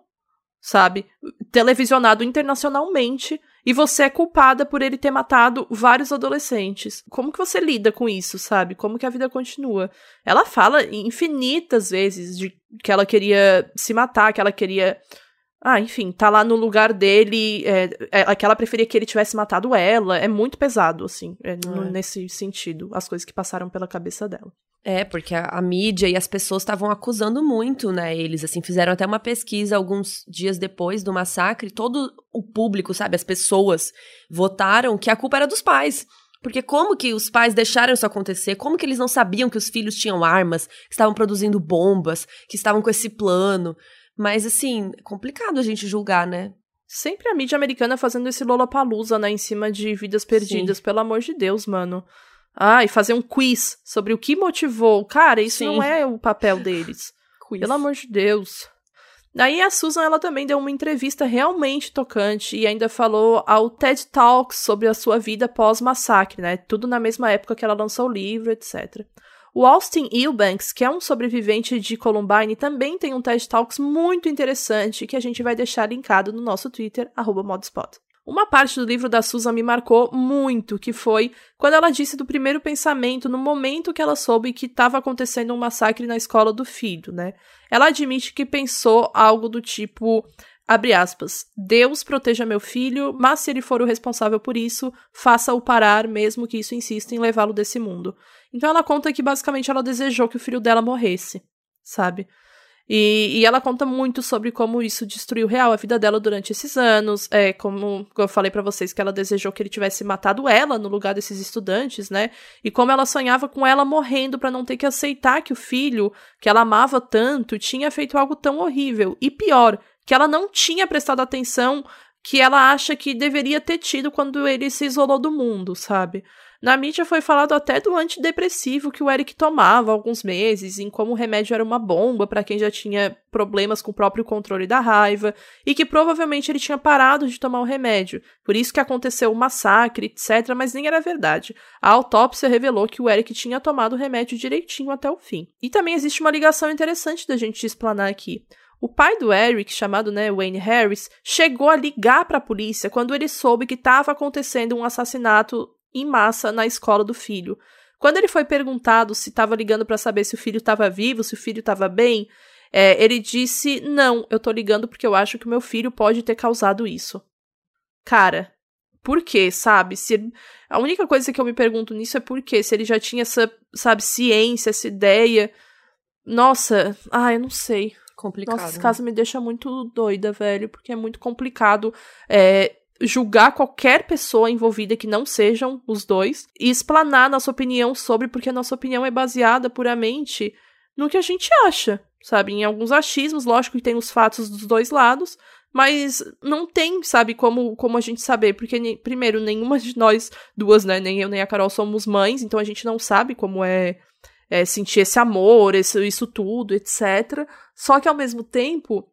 sabe? Televisionado internacionalmente e você é culpada por ele ter matado vários adolescentes. Como que você lida com isso, sabe? Como que a vida continua? Ela fala infinitas vezes de que ela queria se matar, que ela queria ah, enfim, tá lá no lugar dele, é, é, que ela preferia que ele tivesse matado ela. É muito pesado, assim, é, no, é. nesse sentido, as coisas que passaram pela cabeça dela. É, porque a, a mídia e as pessoas estavam acusando muito, né, eles, assim, fizeram até uma pesquisa alguns dias depois do massacre, todo o público, sabe, as pessoas votaram que a culpa era dos pais. Porque como que os pais deixaram isso acontecer? Como que eles não sabiam que os filhos tinham armas, que estavam produzindo bombas, que estavam com esse plano? Mas, assim, é complicado a gente julgar, né? Sempre a mídia americana fazendo esse Lollapalooza, né, em cima de vidas perdidas, Sim. pelo amor de Deus, mano. Ah, e fazer um quiz sobre o que motivou. Cara, isso Sim. não é o papel deles. [LAUGHS] quiz. Pelo amor de Deus. Daí a Susan, ela também deu uma entrevista realmente tocante e ainda falou ao TED Talks sobre a sua vida pós-massacre, né? Tudo na mesma época que ela lançou o livro, etc. O Austin Eubanks, que é um sobrevivente de Columbine, também tem um TED Talks muito interessante que a gente vai deixar linkado no nosso Twitter, modspot. Uma parte do livro da Susan me marcou muito, que foi quando ela disse do primeiro pensamento no momento que ela soube que estava acontecendo um massacre na escola do filho, né? Ela admite que pensou algo do tipo, abre aspas, Deus proteja meu filho, mas se ele for o responsável por isso, faça-o parar, mesmo que isso insista em levá-lo desse mundo. Então ela conta que basicamente ela desejou que o filho dela morresse, sabe? E, e, ela conta muito sobre como isso destruiu real a vida dela durante esses anos. É, como eu falei para vocês, que ela desejou que ele tivesse matado ela no lugar desses estudantes, né? E como ela sonhava com ela morrendo para não ter que aceitar que o filho, que ela amava tanto, tinha feito algo tão horrível. E pior, que ela não tinha prestado atenção que ela acha que deveria ter tido quando ele se isolou do mundo, sabe? Na mídia foi falado até do antidepressivo que o Eric tomava há alguns meses, em como o remédio era uma bomba para quem já tinha problemas com o próprio controle da raiva, e que provavelmente ele tinha parado de tomar o remédio. Por isso que aconteceu o massacre, etc., mas nem era verdade. A autópsia revelou que o Eric tinha tomado o remédio direitinho até o fim. E também existe uma ligação interessante da gente explanar aqui. O pai do Eric, chamado né, Wayne Harris, chegou a ligar para a polícia quando ele soube que estava acontecendo um assassinato em massa na escola do filho. Quando ele foi perguntado se estava ligando para saber se o filho estava vivo, se o filho estava bem, é, ele disse: Não, eu tô ligando porque eu acho que o meu filho pode ter causado isso. Cara, por quê, sabe? Se a única coisa que eu me pergunto nisso é por quê? Se ele já tinha essa, sabe, ciência, essa ideia. Nossa, ah, eu não sei. Complicado. Nossa, esse né? caso me deixa muito doida, velho, porque é muito complicado. É, julgar qualquer pessoa envolvida que não sejam os dois e explanar nossa opinião sobre, porque a nossa opinião é baseada puramente no que a gente acha, sabe? Em alguns achismos, lógico que tem os fatos dos dois lados, mas não tem, sabe, como, como a gente saber, porque, primeiro, nenhuma de nós duas, né, nem eu nem a Carol somos mães, então a gente não sabe como é, é sentir esse amor, esse, isso tudo, etc. Só que, ao mesmo tempo,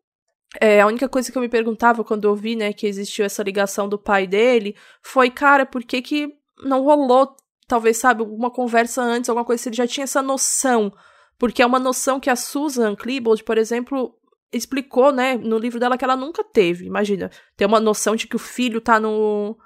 é, a única coisa que eu me perguntava quando eu vi, né, que existiu essa ligação do pai dele, foi, cara, por que que não rolou talvez, sabe, alguma conversa antes, alguma coisa, se ele já tinha essa noção. Porque é uma noção que a Susan Klebold, por exemplo, explicou, né, no livro dela que ela nunca teve. Imagina, ter uma noção de que o filho tá no.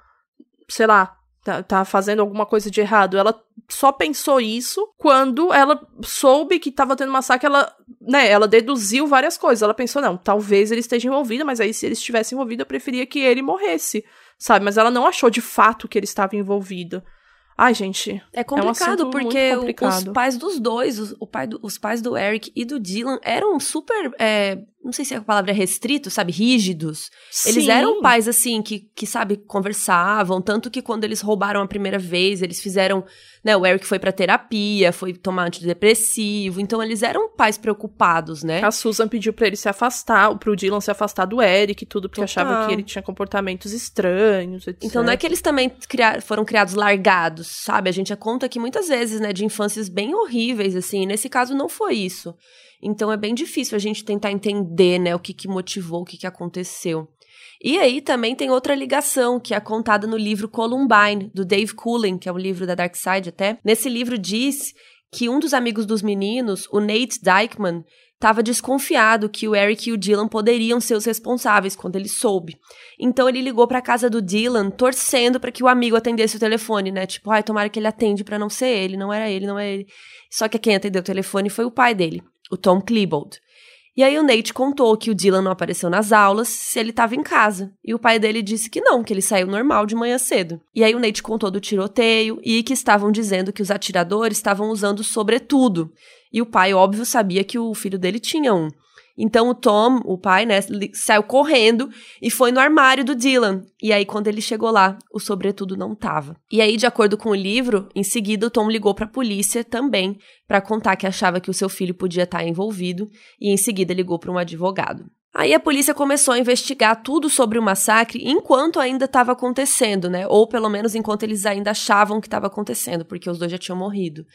sei lá, tá, tá fazendo alguma coisa de errado. Ela só pensou isso quando ela soube que tava tendo massacre, ela, né, ela deduziu várias coisas. Ela pensou, não, talvez ele esteja envolvido, mas aí se ele estivesse envolvido, eu preferia que ele morresse, sabe? Mas ela não achou de fato que ele estava envolvido. Ai, gente. É complicado, é um porque complicado. os pais dos dois, os, o pai do, os pais do Eric e do Dylan eram super. É, não sei se a palavra é restrito, sabe? Rígidos. Sim. Eles eram pais, assim, que, que, sabe, conversavam. Tanto que quando eles roubaram a primeira vez, eles fizeram. Né, o Eric foi pra terapia, foi tomar antidepressivo. Então, eles eram pais preocupados, né? A Susan pediu pra ele se afastar, pro Dylan se afastar do Eric e tudo, porque Total. achava que ele tinha comportamentos estranhos, etc. Então não é que eles também cria- foram criados largados, sabe? A gente conta aqui muitas vezes, né, de infâncias bem horríveis, assim. E nesse caso não foi isso. Então é bem difícil a gente tentar entender, né, o que, que motivou, o que, que aconteceu. E aí também tem outra ligação que é contada no livro Columbine, do Dave Cullen, que é um livro da Dark Side até. Nesse livro diz que um dos amigos dos meninos, o Nate Dykeman, estava desconfiado que o Eric e o Dylan poderiam ser os responsáveis quando ele soube. Então ele ligou pra casa do Dylan, torcendo para que o amigo atendesse o telefone, né? Tipo, ai, tomara que ele atende pra não ser ele, não era ele, não é ele. Só que quem atendeu o telefone foi o pai dele, o Tom Klebold. E aí o Nate contou que o Dylan não apareceu nas aulas se ele estava em casa. E o pai dele disse que não, que ele saiu normal de manhã cedo. E aí o Nate contou do tiroteio e que estavam dizendo que os atiradores estavam usando sobretudo. E o pai, óbvio, sabia que o filho dele tinha um. Então o Tom, o pai, né, saiu correndo e foi no armário do Dylan. E aí quando ele chegou lá, o sobretudo não tava. E aí, de acordo com o livro, em seguida o Tom ligou pra polícia também para contar que achava que o seu filho podia estar envolvido e em seguida ligou para um advogado. Aí a polícia começou a investigar tudo sobre o massacre enquanto ainda estava acontecendo, né? Ou pelo menos enquanto eles ainda achavam que estava acontecendo, porque os dois já tinham morrido.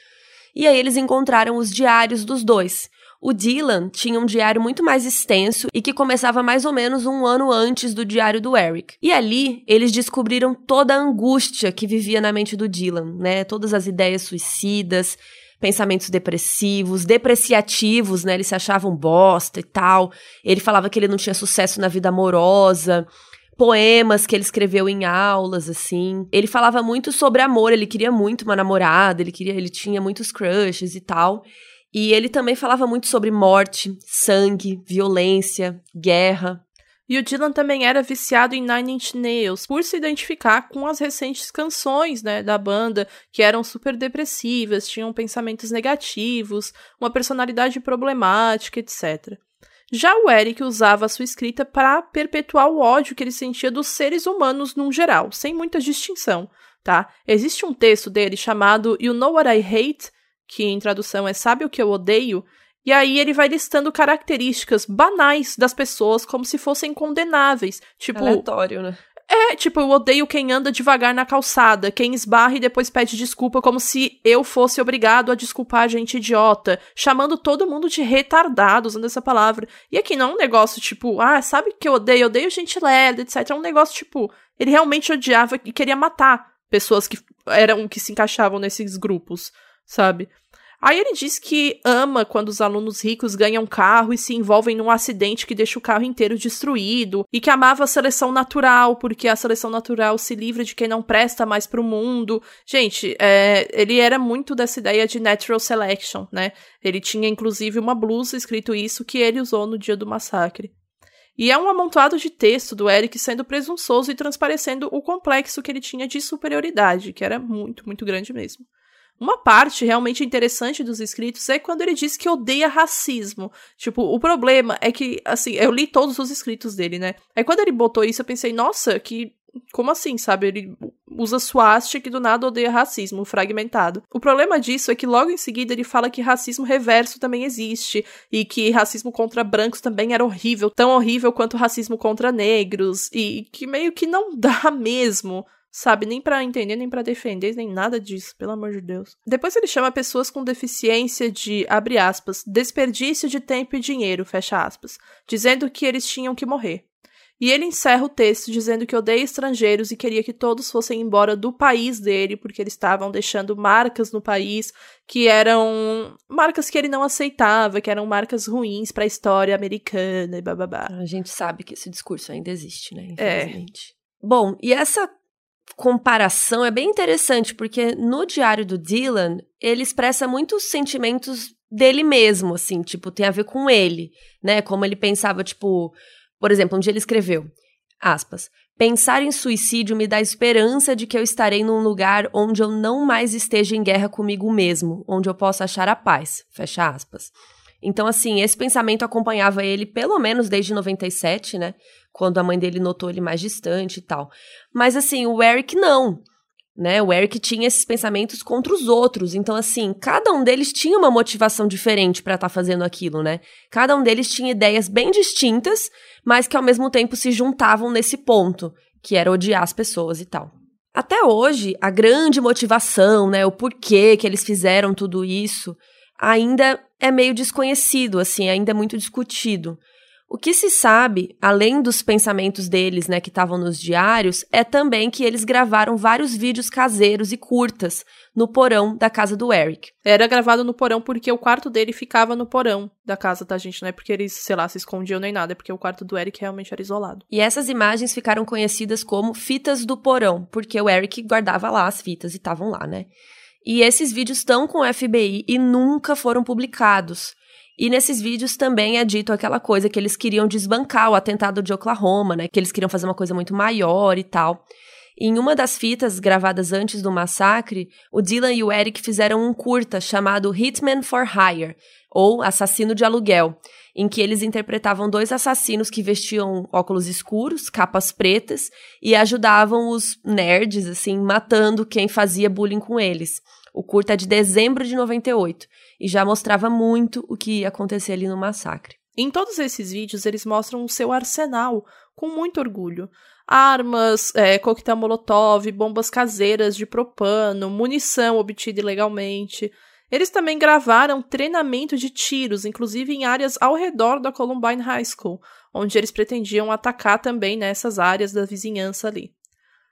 E aí eles encontraram os diários dos dois. O Dylan tinha um diário muito mais extenso e que começava mais ou menos um ano antes do diário do Eric. E ali eles descobriram toda a angústia que vivia na mente do Dylan, né? Todas as ideias suicidas, pensamentos depressivos, depreciativos, né? Eles se achavam bosta e tal. Ele falava que ele não tinha sucesso na vida amorosa poemas que ele escreveu em aulas, assim. Ele falava muito sobre amor, ele queria muito uma namorada, ele queria, ele tinha muitos crushes e tal. E ele também falava muito sobre morte, sangue, violência, guerra. E o Dylan também era viciado em Nine Inch Nails, por se identificar com as recentes canções, né, da banda, que eram super depressivas, tinham pensamentos negativos, uma personalidade problemática, etc. Já o Eric usava a sua escrita para perpetuar o ódio que ele sentia dos seres humanos num geral, sem muita distinção, tá? Existe um texto dele chamado You Know What I Hate, que em tradução é Sabe o que eu odeio? E aí ele vai listando características banais das pessoas como se fossem condenáveis. Tipo, Aleatório, né? é, tipo, eu odeio quem anda devagar na calçada, quem esbarra e depois pede desculpa como se eu fosse obrigado a desculpar a gente idiota, chamando todo mundo de retardado, usando essa palavra. E aqui não é um negócio tipo, ah, sabe que eu odeio? Eu odeio gente lerda, etc. É um negócio tipo, ele realmente odiava e queria matar pessoas que eram que se encaixavam nesses grupos, sabe? Aí ele diz que ama quando os alunos ricos ganham carro e se envolvem num acidente que deixa o carro inteiro destruído, e que amava a seleção natural, porque a seleção natural se livra de quem não presta mais pro mundo. Gente, é, ele era muito dessa ideia de natural selection, né? Ele tinha inclusive uma blusa escrito isso que ele usou no dia do massacre. E é um amontoado de texto do Eric sendo presunçoso e transparecendo o complexo que ele tinha de superioridade, que era muito, muito grande mesmo. Uma parte realmente interessante dos escritos é quando ele diz que odeia racismo. Tipo, o problema é que, assim, eu li todos os escritos dele, né? Aí quando ele botou isso, eu pensei, nossa, que. Como assim, sabe? Ele usa swastika que do nada odeia racismo, fragmentado. O problema disso é que logo em seguida ele fala que racismo reverso também existe e que racismo contra brancos também era horrível, tão horrível quanto racismo contra negros e que meio que não [LAUGHS] dá mesmo sabe? Nem para entender, nem para defender, nem nada disso, pelo amor de Deus. Depois ele chama pessoas com deficiência de, abre aspas, desperdício de tempo e dinheiro, fecha aspas, dizendo que eles tinham que morrer. E ele encerra o texto dizendo que odeia estrangeiros e queria que todos fossem embora do país dele, porque eles estavam deixando marcas no país que eram marcas que ele não aceitava, que eram marcas ruins para a história americana e bababá. A gente sabe que esse discurso ainda existe, né? É. Infelizmente. É. Bom, e essa comparação é bem interessante, porque no diário do Dylan, ele expressa muitos sentimentos dele mesmo, assim, tipo, tem a ver com ele, né? Como ele pensava, tipo, por exemplo, um dia ele escreveu, aspas, pensar em suicídio me dá esperança de que eu estarei num lugar onde eu não mais esteja em guerra comigo mesmo, onde eu possa achar a paz, fecha aspas. Então, assim, esse pensamento acompanhava ele pelo menos desde 97, né? Quando a mãe dele notou ele mais distante e tal. Mas, assim, o Eric não né? O Eric tinha esses pensamentos contra os outros. Então, assim, cada um deles tinha uma motivação diferente para estar tá fazendo aquilo, né? Cada um deles tinha ideias bem distintas, mas que ao mesmo tempo se juntavam nesse ponto, que era odiar as pessoas e tal. Até hoje, a grande motivação, né, o porquê que eles fizeram tudo isso, ainda é meio desconhecido, assim, ainda é muito discutido. O que se sabe, além dos pensamentos deles, né, que estavam nos diários, é também que eles gravaram vários vídeos caseiros e curtas no porão da casa do Eric. Era gravado no porão porque o quarto dele ficava no porão da casa da gente, não é porque eles, sei lá, se escondiam nem nada, é porque o quarto do Eric realmente era isolado. E essas imagens ficaram conhecidas como fitas do porão, porque o Eric guardava lá as fitas e estavam lá, né? E esses vídeos estão com o FBI e nunca foram publicados. E nesses vídeos também é dito aquela coisa que eles queriam desbancar o atentado de Oklahoma, né? Que eles queriam fazer uma coisa muito maior e tal. Em uma das fitas gravadas antes do massacre, o Dylan e o Eric fizeram um curta chamado Hitman for Hire, ou Assassino de Aluguel, em que eles interpretavam dois assassinos que vestiam óculos escuros, capas pretas e ajudavam os nerds, assim, matando quem fazia bullying com eles. O curta é de dezembro de 98 e já mostrava muito o que ia acontecer ali no massacre. Em todos esses vídeos, eles mostram o seu arsenal com muito orgulho. Armas, é, coquetel molotov, bombas caseiras de propano, munição obtida ilegalmente. Eles também gravaram treinamento de tiros, inclusive em áreas ao redor da Columbine High School, onde eles pretendiam atacar também nessas áreas da vizinhança ali.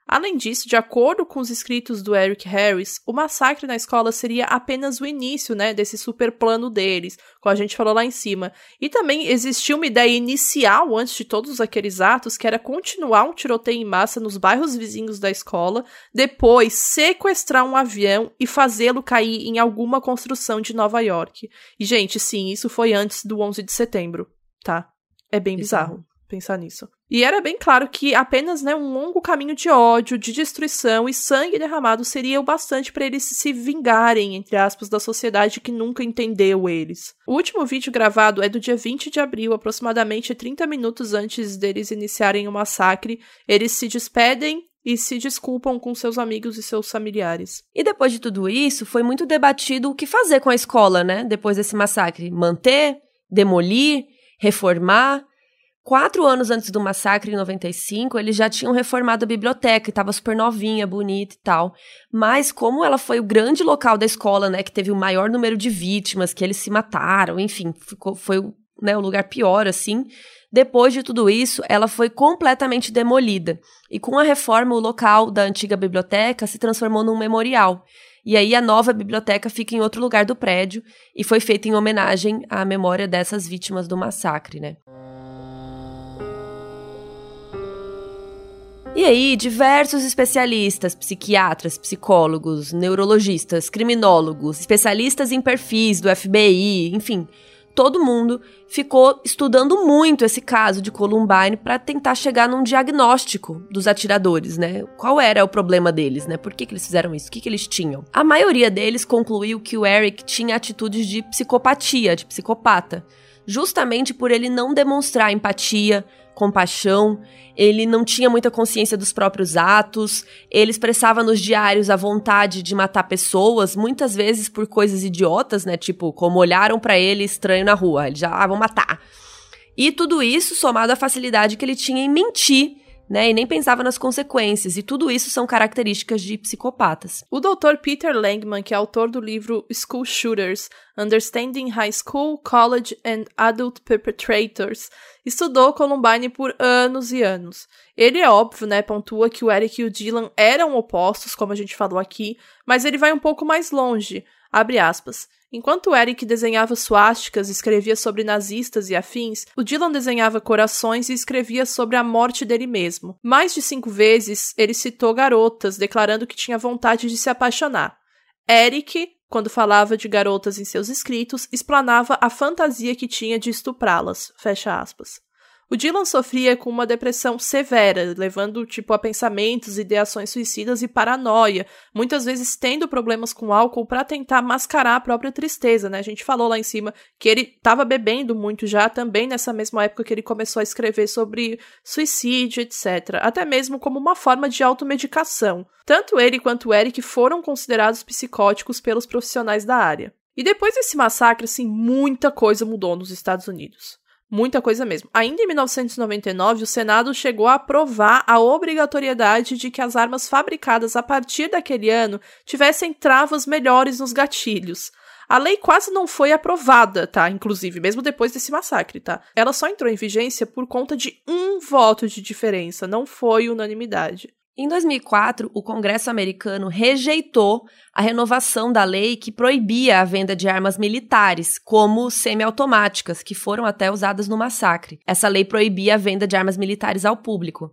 Além disso, de acordo com os escritos do Eric Harris, o massacre na escola seria apenas o início, né, desse super plano deles, como a gente falou lá em cima. E também existia uma ideia inicial antes de todos aqueles atos, que era continuar um tiroteio em massa nos bairros vizinhos da escola, depois sequestrar um avião e fazê-lo cair em alguma construção de Nova York. E gente, sim, isso foi antes do 11 de setembro, tá? É bem bizarro pensar nisso. E era bem claro que apenas né, um longo caminho de ódio, de destruição e sangue derramado seria o bastante para eles se vingarem, entre aspas, da sociedade que nunca entendeu eles. O último vídeo gravado é do dia 20 de abril, aproximadamente 30 minutos antes deles iniciarem o massacre. Eles se despedem e se desculpam com seus amigos e seus familiares. E depois de tudo isso, foi muito debatido o que fazer com a escola, né? Depois desse massacre. Manter? Demolir? Reformar? Quatro anos antes do massacre, em 95, eles já tinham reformado a biblioteca estava super novinha, bonita e tal. Mas como ela foi o grande local da escola, né, que teve o maior número de vítimas, que eles se mataram, enfim, ficou, foi né, o lugar pior, assim. Depois de tudo isso, ela foi completamente demolida. E com a reforma, o local da antiga biblioteca se transformou num memorial. E aí a nova biblioteca fica em outro lugar do prédio e foi feita em homenagem à memória dessas vítimas do massacre, né? E aí, diversos especialistas, psiquiatras, psicólogos, neurologistas, criminólogos, especialistas em perfis do FBI, enfim, todo mundo ficou estudando muito esse caso de Columbine para tentar chegar num diagnóstico dos atiradores, né? Qual era o problema deles, né? Por que, que eles fizeram isso? O que, que eles tinham? A maioria deles concluiu que o Eric tinha atitudes de psicopatia, de psicopata, justamente por ele não demonstrar empatia, compaixão, ele não tinha muita consciência dos próprios atos, ele expressava nos diários a vontade de matar pessoas, muitas vezes por coisas idiotas, né? Tipo, como olharam para ele estranho na rua, ele já, ah, vão matar. E tudo isso somado à facilidade que ele tinha em mentir né? E nem pensava nas consequências. E tudo isso são características de psicopatas. O Dr. Peter Langman, que é autor do livro School Shooters: Understanding High School, College and Adult Perpetrators, estudou Columbine por anos e anos. Ele é óbvio, né, pontua que o Eric e o Dylan eram opostos, como a gente falou aqui, mas ele vai um pouco mais longe. Abre aspas. Enquanto Eric desenhava suásticas e escrevia sobre nazistas e afins, o Dylan desenhava corações e escrevia sobre a morte dele mesmo. Mais de cinco vezes, ele citou garotas, declarando que tinha vontade de se apaixonar. Eric, quando falava de garotas em seus escritos, explanava a fantasia que tinha de estuprá-las. Fecha aspas. O Dylan sofria com uma depressão severa, levando tipo a pensamentos, ideações suicidas e paranoia, muitas vezes tendo problemas com álcool para tentar mascarar a própria tristeza, né? A gente falou lá em cima que ele estava bebendo muito já também nessa mesma época que ele começou a escrever sobre suicídio, etc, até mesmo como uma forma de automedicação. Tanto ele quanto o Eric foram considerados psicóticos pelos profissionais da área. E depois desse massacre, assim, muita coisa mudou nos Estados Unidos. Muita coisa mesmo. Ainda em 1999, o Senado chegou a aprovar a obrigatoriedade de que as armas fabricadas a partir daquele ano tivessem travas melhores nos gatilhos. A lei quase não foi aprovada, tá? Inclusive, mesmo depois desse massacre, tá? Ela só entrou em vigência por conta de um voto de diferença, não foi unanimidade. Em 2004, o Congresso americano rejeitou a renovação da lei que proibia a venda de armas militares, como semiautomáticas, que foram até usadas no massacre. Essa lei proibia a venda de armas militares ao público.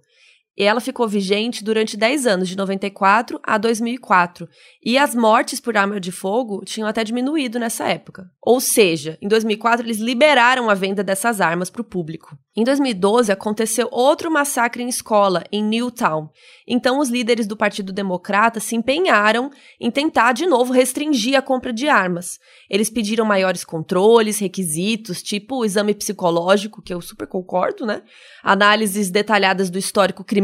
E ela ficou vigente durante 10 anos, de 94 a 2004. E as mortes por arma de fogo tinham até diminuído nessa época. Ou seja, em 2004 eles liberaram a venda dessas armas para o público. Em 2012 aconteceu outro massacre em escola, em Newtown. Então os líderes do Partido Democrata se empenharam em tentar de novo restringir a compra de armas. Eles pediram maiores controles, requisitos, tipo exame psicológico, que eu super concordo, né? Análises detalhadas do histórico criminal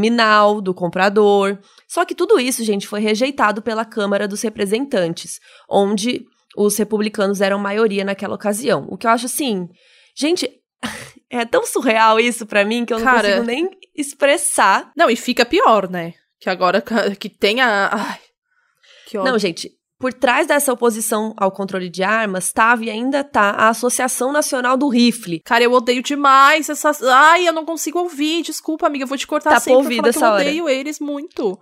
do comprador. Só que tudo isso, gente, foi rejeitado pela Câmara dos Representantes, onde os republicanos eram maioria naquela ocasião. O que eu acho assim, gente, [LAUGHS] é tão surreal isso para mim que eu não Cara, consigo nem expressar. Não, e fica pior, né? Que agora que tem a. Ai, que ódio. Não, gente, por trás dessa oposição ao controle de armas estava e ainda tá a Associação Nacional do Rifle. Cara, eu odeio demais essas. Ai, eu não consigo ouvir. Desculpa, amiga, eu vou te cortar tá sempre pra falar que eu odeio hora. eles muito.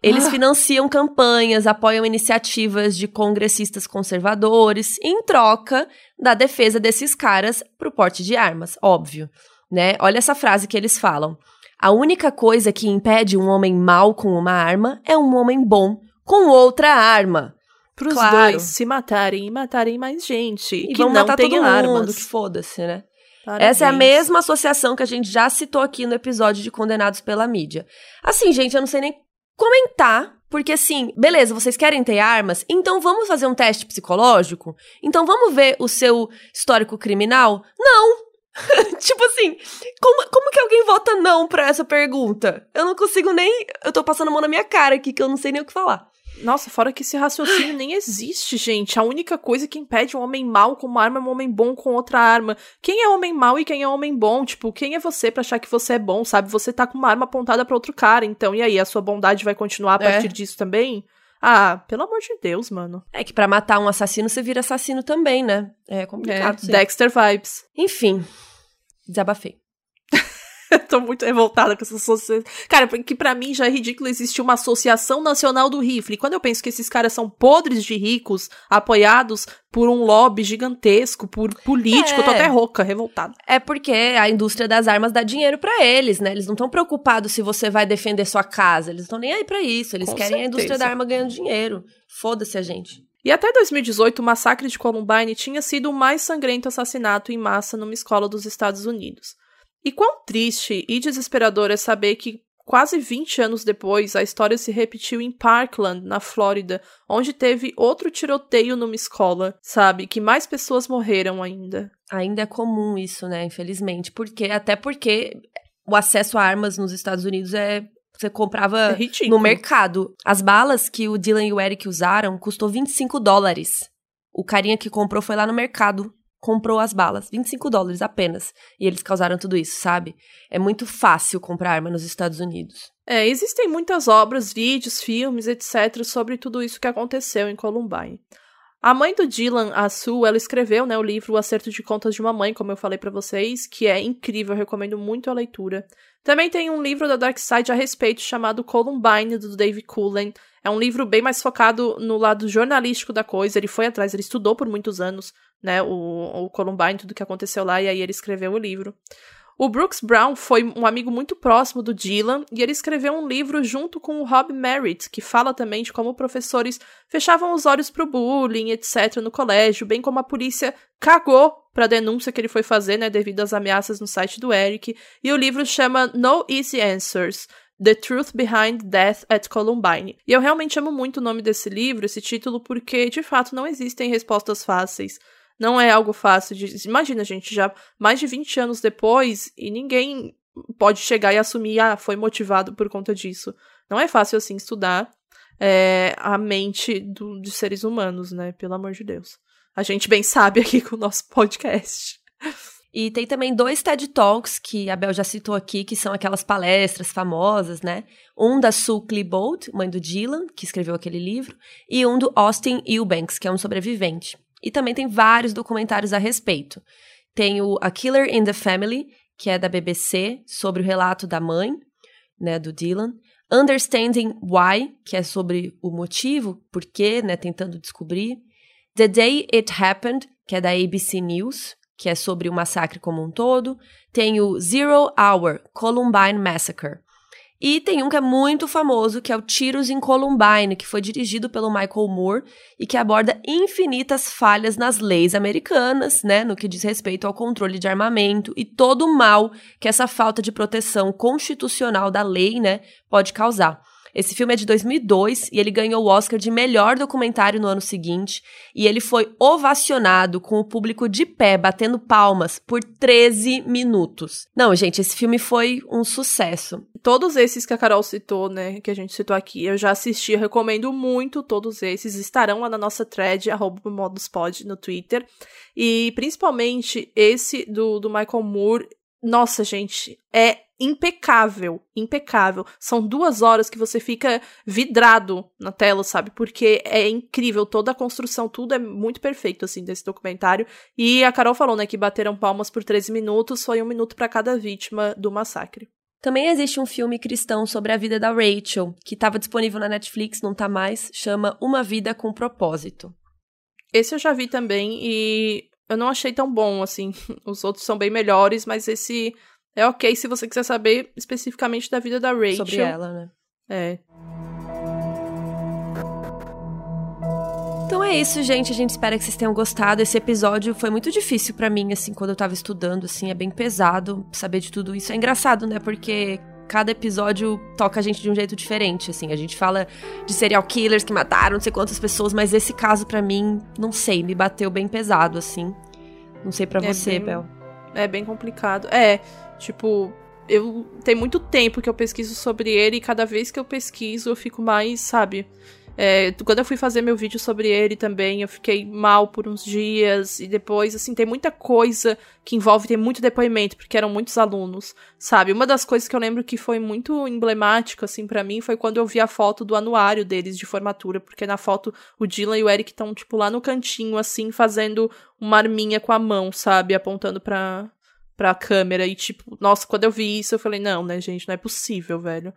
Eles ah. financiam campanhas, apoiam iniciativas de congressistas conservadores, em troca da defesa desses caras pro porte de armas, óbvio, né? Olha essa frase que eles falam. A única coisa que impede um homem mau com uma arma é um homem bom com outra arma. Pros claro. dois se matarem e matarem mais gente. E que vão não matar todo mundo, armas. que foda-se, né? Parabéns. Essa é a mesma associação que a gente já citou aqui no episódio de Condenados pela Mídia. Assim, gente, eu não sei nem comentar, porque assim, beleza, vocês querem ter armas? Então vamos fazer um teste psicológico? Então vamos ver o seu histórico criminal? Não! [LAUGHS] tipo assim, como, como que alguém vota não pra essa pergunta? Eu não consigo nem. Eu tô passando a mão na minha cara aqui, que eu não sei nem o que falar. Nossa, fora que esse raciocínio nem existe, gente. A única coisa que impede um homem mau com uma arma é um homem bom com outra arma. Quem é homem mau e quem é homem bom? Tipo, quem é você para achar que você é bom, sabe? Você tá com uma arma apontada para outro cara, então e aí? A sua bondade vai continuar a é. partir é. disso também? Ah, pelo amor de Deus, mano. É que para matar um assassino você vira assassino também, né? É complicado. É, Dexter vibes. Enfim, desabafei. [LAUGHS] tô muito revoltada com essa associação. Cara, que para mim já é ridículo existir uma Associação Nacional do Rifle. Quando eu penso que esses caras são podres de ricos, apoiados por um lobby gigantesco, por político, é. eu tô é. até rouca, revoltada. É porque a indústria das armas dá dinheiro para eles, né? Eles não estão preocupados se você vai defender sua casa. Eles estão nem aí para isso. Eles com querem certeza. a indústria da arma ganhando dinheiro. Foda-se a gente. E até 2018, o massacre de Columbine tinha sido o mais sangrento assassinato em massa numa escola dos Estados Unidos. E quão triste e desesperador é saber que quase 20 anos depois a história se repetiu em Parkland, na Flórida, onde teve outro tiroteio numa escola, sabe? Que mais pessoas morreram ainda. Ainda é comum isso, né? Infelizmente. Porque, até porque o acesso a armas nos Estados Unidos é você comprava é no mercado. As balas que o Dylan e o Eric usaram custou 25 dólares. O carinha que comprou foi lá no mercado comprou as balas, 25 dólares apenas, e eles causaram tudo isso, sabe? É muito fácil comprar arma nos Estados Unidos. É, existem muitas obras, vídeos, filmes, etc., sobre tudo isso que aconteceu em Columbine. A mãe do Dylan, a Sue, ela escreveu né, o livro O Acerto de Contas de uma Mãe, como eu falei para vocês, que é incrível, eu recomendo muito a leitura. Também tem um livro da Dark Side a respeito chamado Columbine, do Dave Cullen. É um livro bem mais focado no lado jornalístico da coisa. Ele foi atrás, ele estudou por muitos anos né, o, o Columbine, tudo que aconteceu lá, e aí ele escreveu o livro. O Brooks Brown foi um amigo muito próximo do Dylan e ele escreveu um livro junto com o Rob Merritt, que fala também de como professores fechavam os olhos pro bullying, etc, no colégio, bem como a polícia cagou para a denúncia que ele foi fazer, né, devido às ameaças no site do Eric. E o livro chama No Easy Answers: The Truth Behind Death at Columbine. E eu realmente amo muito o nome desse livro, esse título, porque de fato não existem respostas fáceis. Não é algo fácil de. Imagina, gente, já mais de 20 anos depois e ninguém pode chegar e assumir, ah, foi motivado por conta disso. Não é fácil assim estudar é, a mente do, de seres humanos, né? Pelo amor de Deus. A gente bem sabe aqui com o nosso podcast. [LAUGHS] E tem também dois TED Talks que a Bel já citou aqui, que são aquelas palestras famosas, né? Um da Sue Klebold, mãe do Dylan, que escreveu aquele livro, e um do Austin Eubanks, que é um sobrevivente. E também tem vários documentários a respeito. Tem o A Killer in the Family, que é da BBC, sobre o relato da mãe, né, do Dylan. Understanding Why, que é sobre o motivo, porquê, né, tentando descobrir. The Day It Happened, que é da ABC News, que é sobre o massacre como um todo. Tem o Zero Hour Columbine Massacre, e tem um que é muito famoso, que é o Tiros em Columbine, que foi dirigido pelo Michael Moore e que aborda infinitas falhas nas leis americanas, né, no que diz respeito ao controle de armamento e todo o mal que essa falta de proteção constitucional da lei, né, pode causar. Esse filme é de 2002 e ele ganhou o Oscar de melhor documentário no ano seguinte. E ele foi ovacionado com o público de pé, batendo palmas, por 13 minutos. Não, gente, esse filme foi um sucesso. Todos esses que a Carol citou, né, que a gente citou aqui, eu já assisti, eu recomendo muito todos esses. Estarão lá na nossa thread, moduspod, no Twitter. E principalmente esse do, do Michael Moore. Nossa, gente, é impecável, impecável. São duas horas que você fica vidrado na tela, sabe? Porque é incrível, toda a construção, tudo é muito perfeito, assim, desse documentário. E a Carol falou, né, que bateram palmas por 13 minutos, foi um minuto para cada vítima do massacre. Também existe um filme cristão sobre a vida da Rachel, que estava disponível na Netflix, não tá mais, chama Uma Vida com Propósito. Esse eu já vi também e eu não achei tão bom, assim. [LAUGHS] Os outros são bem melhores, mas esse é ok se você quiser saber especificamente da vida da Rachel. Sobre ela, né? É. Então é isso, gente. A gente espera que vocês tenham gostado. Esse episódio foi muito difícil para mim, assim, quando eu tava estudando, assim, é bem pesado saber de tudo isso. É engraçado, né? Porque cada episódio toca a gente de um jeito diferente, assim. A gente fala de serial killers que mataram não sei quantas pessoas, mas esse caso para mim, não sei, me bateu bem pesado, assim. Não sei para é você, bem, Bel. É bem complicado. É, Tipo, eu tem muito tempo que eu pesquiso sobre ele e cada vez que eu pesquiso eu fico mais, sabe? É, quando eu fui fazer meu vídeo sobre ele também, eu fiquei mal por uns dias e depois, assim, tem muita coisa que envolve, tem muito depoimento, porque eram muitos alunos, sabe? Uma das coisas que eu lembro que foi muito emblemática, assim, para mim, foi quando eu vi a foto do anuário deles de formatura, porque na foto o Dylan e o Eric estão, tipo, lá no cantinho, assim, fazendo uma arminha com a mão, sabe? Apontando pra, pra câmera. E, tipo, nossa, quando eu vi isso, eu falei, não, né, gente, não é possível, velho.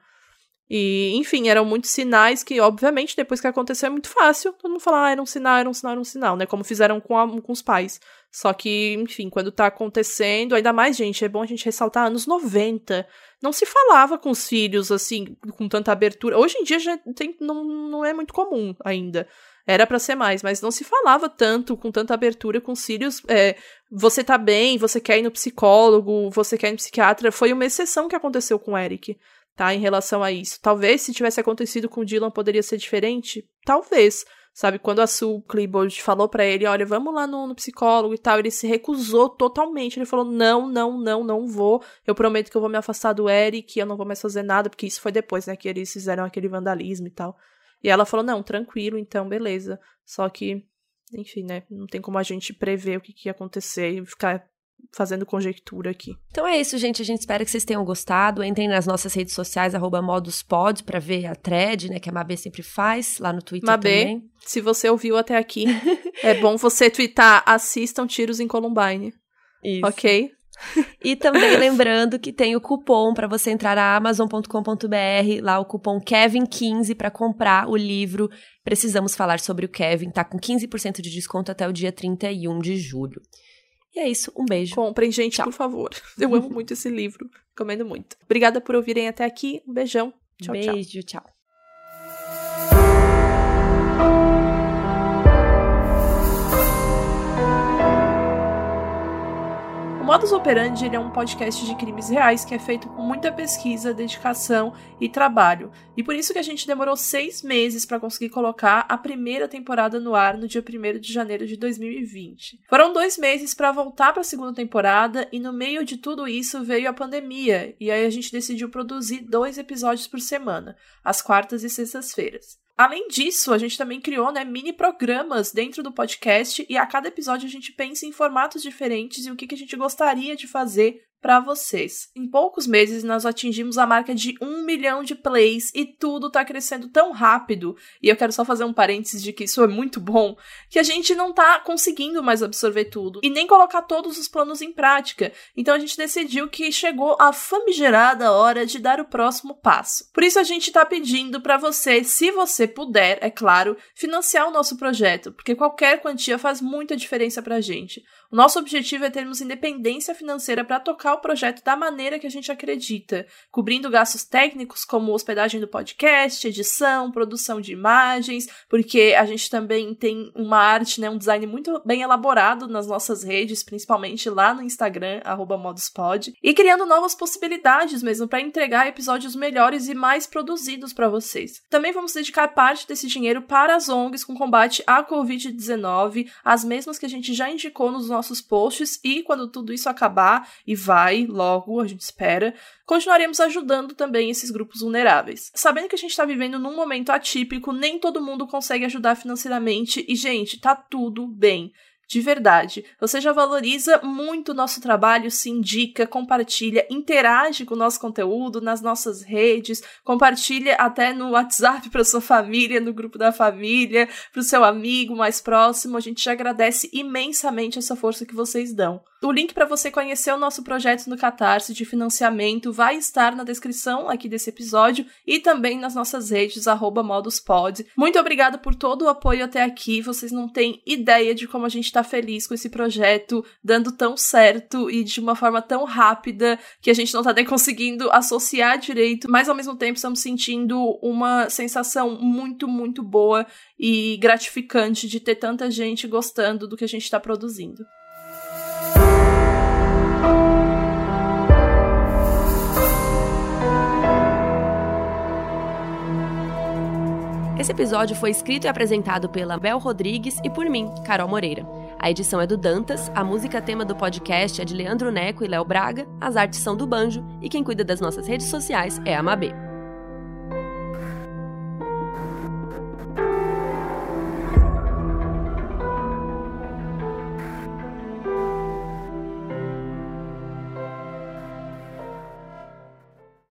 E, enfim, eram muitos sinais que, obviamente, depois que aconteceu é muito fácil. Todo mundo fala, ah, era um sinal, era um sinal, era um sinal, né? Como fizeram com, a, com os pais. Só que, enfim, quando tá acontecendo, ainda mais, gente, é bom a gente ressaltar, anos 90, não se falava com os filhos, assim, com tanta abertura. Hoje em dia já tem, não, não é muito comum ainda. Era para ser mais, mas não se falava tanto, com tanta abertura com os filhos. É, você tá bem, você quer ir no psicólogo, você quer ir no psiquiatra. Foi uma exceção que aconteceu com o Eric, tá? Em relação a isso. Talvez se tivesse acontecido com o Dylan poderia ser diferente. Talvez. Sabe, quando a Sue Clifford falou para ele, olha, vamos lá no, no, psicólogo e tal, ele se recusou totalmente. Ele falou, não, não, não, não vou. Eu prometo que eu vou me afastar do Eric, eu não vou mais fazer nada, porque isso foi depois, né, que eles fizeram aquele vandalismo e tal. E ela falou: não, tranquilo, então, beleza. Só que enfim, né? Não tem como a gente prever o que, que ia acontecer e ficar fazendo conjectura aqui. Então é isso, gente. A gente espera que vocês tenham gostado. Entrem nas nossas redes sociais, arroba moduspod, pra ver a thread, né, que a Mabê sempre faz, lá no Twitter Mabê, também. se você ouviu até aqui, [LAUGHS] é bom você twittar assistam tiros em Columbine. Isso. Ok? E também [LAUGHS] lembrando que tem o cupom para você entrar na amazon.com.br, lá o cupom Kevin15 para comprar o livro Precisamos falar sobre o Kevin, tá com 15% de desconto até o dia 31 de julho. E é isso, um beijo. Comprem, gente, Tchau. por favor. [LAUGHS] Eu amo muito esse livro. Recomendo muito. Obrigada por ouvirem até aqui. Um beijão. Tchau, tchau. beijo, tchau. O Modus Operandi é um podcast de crimes reais que é feito com muita pesquisa, dedicação e trabalho. E por isso que a gente demorou seis meses para conseguir colocar a primeira temporada no ar no dia 1 de janeiro de 2020. Foram dois meses para voltar para a segunda temporada e no meio de tudo isso veio a pandemia. E aí a gente decidiu produzir dois episódios por semana, às quartas e sextas-feiras. Além disso, a gente também criou né, mini programas dentro do podcast e a cada episódio a gente pensa em formatos diferentes e o que, que a gente gostaria de fazer para vocês. Em poucos meses, nós atingimos a marca de um milhão de plays e tudo tá crescendo tão rápido. E eu quero só fazer um parênteses de que isso é muito bom, que a gente não tá conseguindo mais absorver tudo e nem colocar todos os planos em prática. Então a gente decidiu que chegou a famigerada hora de dar o próximo passo. Por isso a gente tá pedindo para você, se você puder, é claro, financiar o nosso projeto, porque qualquer quantia faz muita diferença pra gente. Nosso objetivo é termos independência financeira para tocar o projeto da maneira que a gente acredita, cobrindo gastos técnicos como hospedagem do podcast, edição, produção de imagens, porque a gente também tem uma arte, né, um design muito bem elaborado nas nossas redes, principalmente lá no Instagram, moduspod, e criando novas possibilidades mesmo para entregar episódios melhores e mais produzidos para vocês. Também vamos dedicar parte desse dinheiro para as ONGs com combate à Covid-19, as mesmas que a gente já indicou nos nossos posts, e quando tudo isso acabar, e vai logo, a gente espera, continuaremos ajudando também esses grupos vulneráveis. Sabendo que a gente está vivendo num momento atípico, nem todo mundo consegue ajudar financeiramente, e, gente, tá tudo bem. De verdade. Você já valoriza muito o nosso trabalho, se indica, compartilha, interage com o nosso conteúdo nas nossas redes, compartilha até no WhatsApp [LAUGHS] para sua família, no grupo da família, para o seu amigo mais próximo. A gente agradece imensamente essa força que vocês dão. O link para você conhecer o nosso projeto no Catarse de financiamento vai estar na descrição aqui desse episódio e também nas nossas redes, moduspod. Muito obrigada por todo o apoio até aqui. Vocês não têm ideia de como a gente está feliz com esse projeto, dando tão certo e de uma forma tão rápida que a gente não está nem conseguindo associar direito, mas ao mesmo tempo estamos sentindo uma sensação muito, muito boa e gratificante de ter tanta gente gostando do que a gente está produzindo. Esse episódio foi escrito e apresentado pela Bel Rodrigues e por mim, Carol Moreira. A edição é do Dantas, a música tema do podcast é de Leandro Neco e Léo Braga, as artes são do Banjo e quem cuida das nossas redes sociais é a Mabê.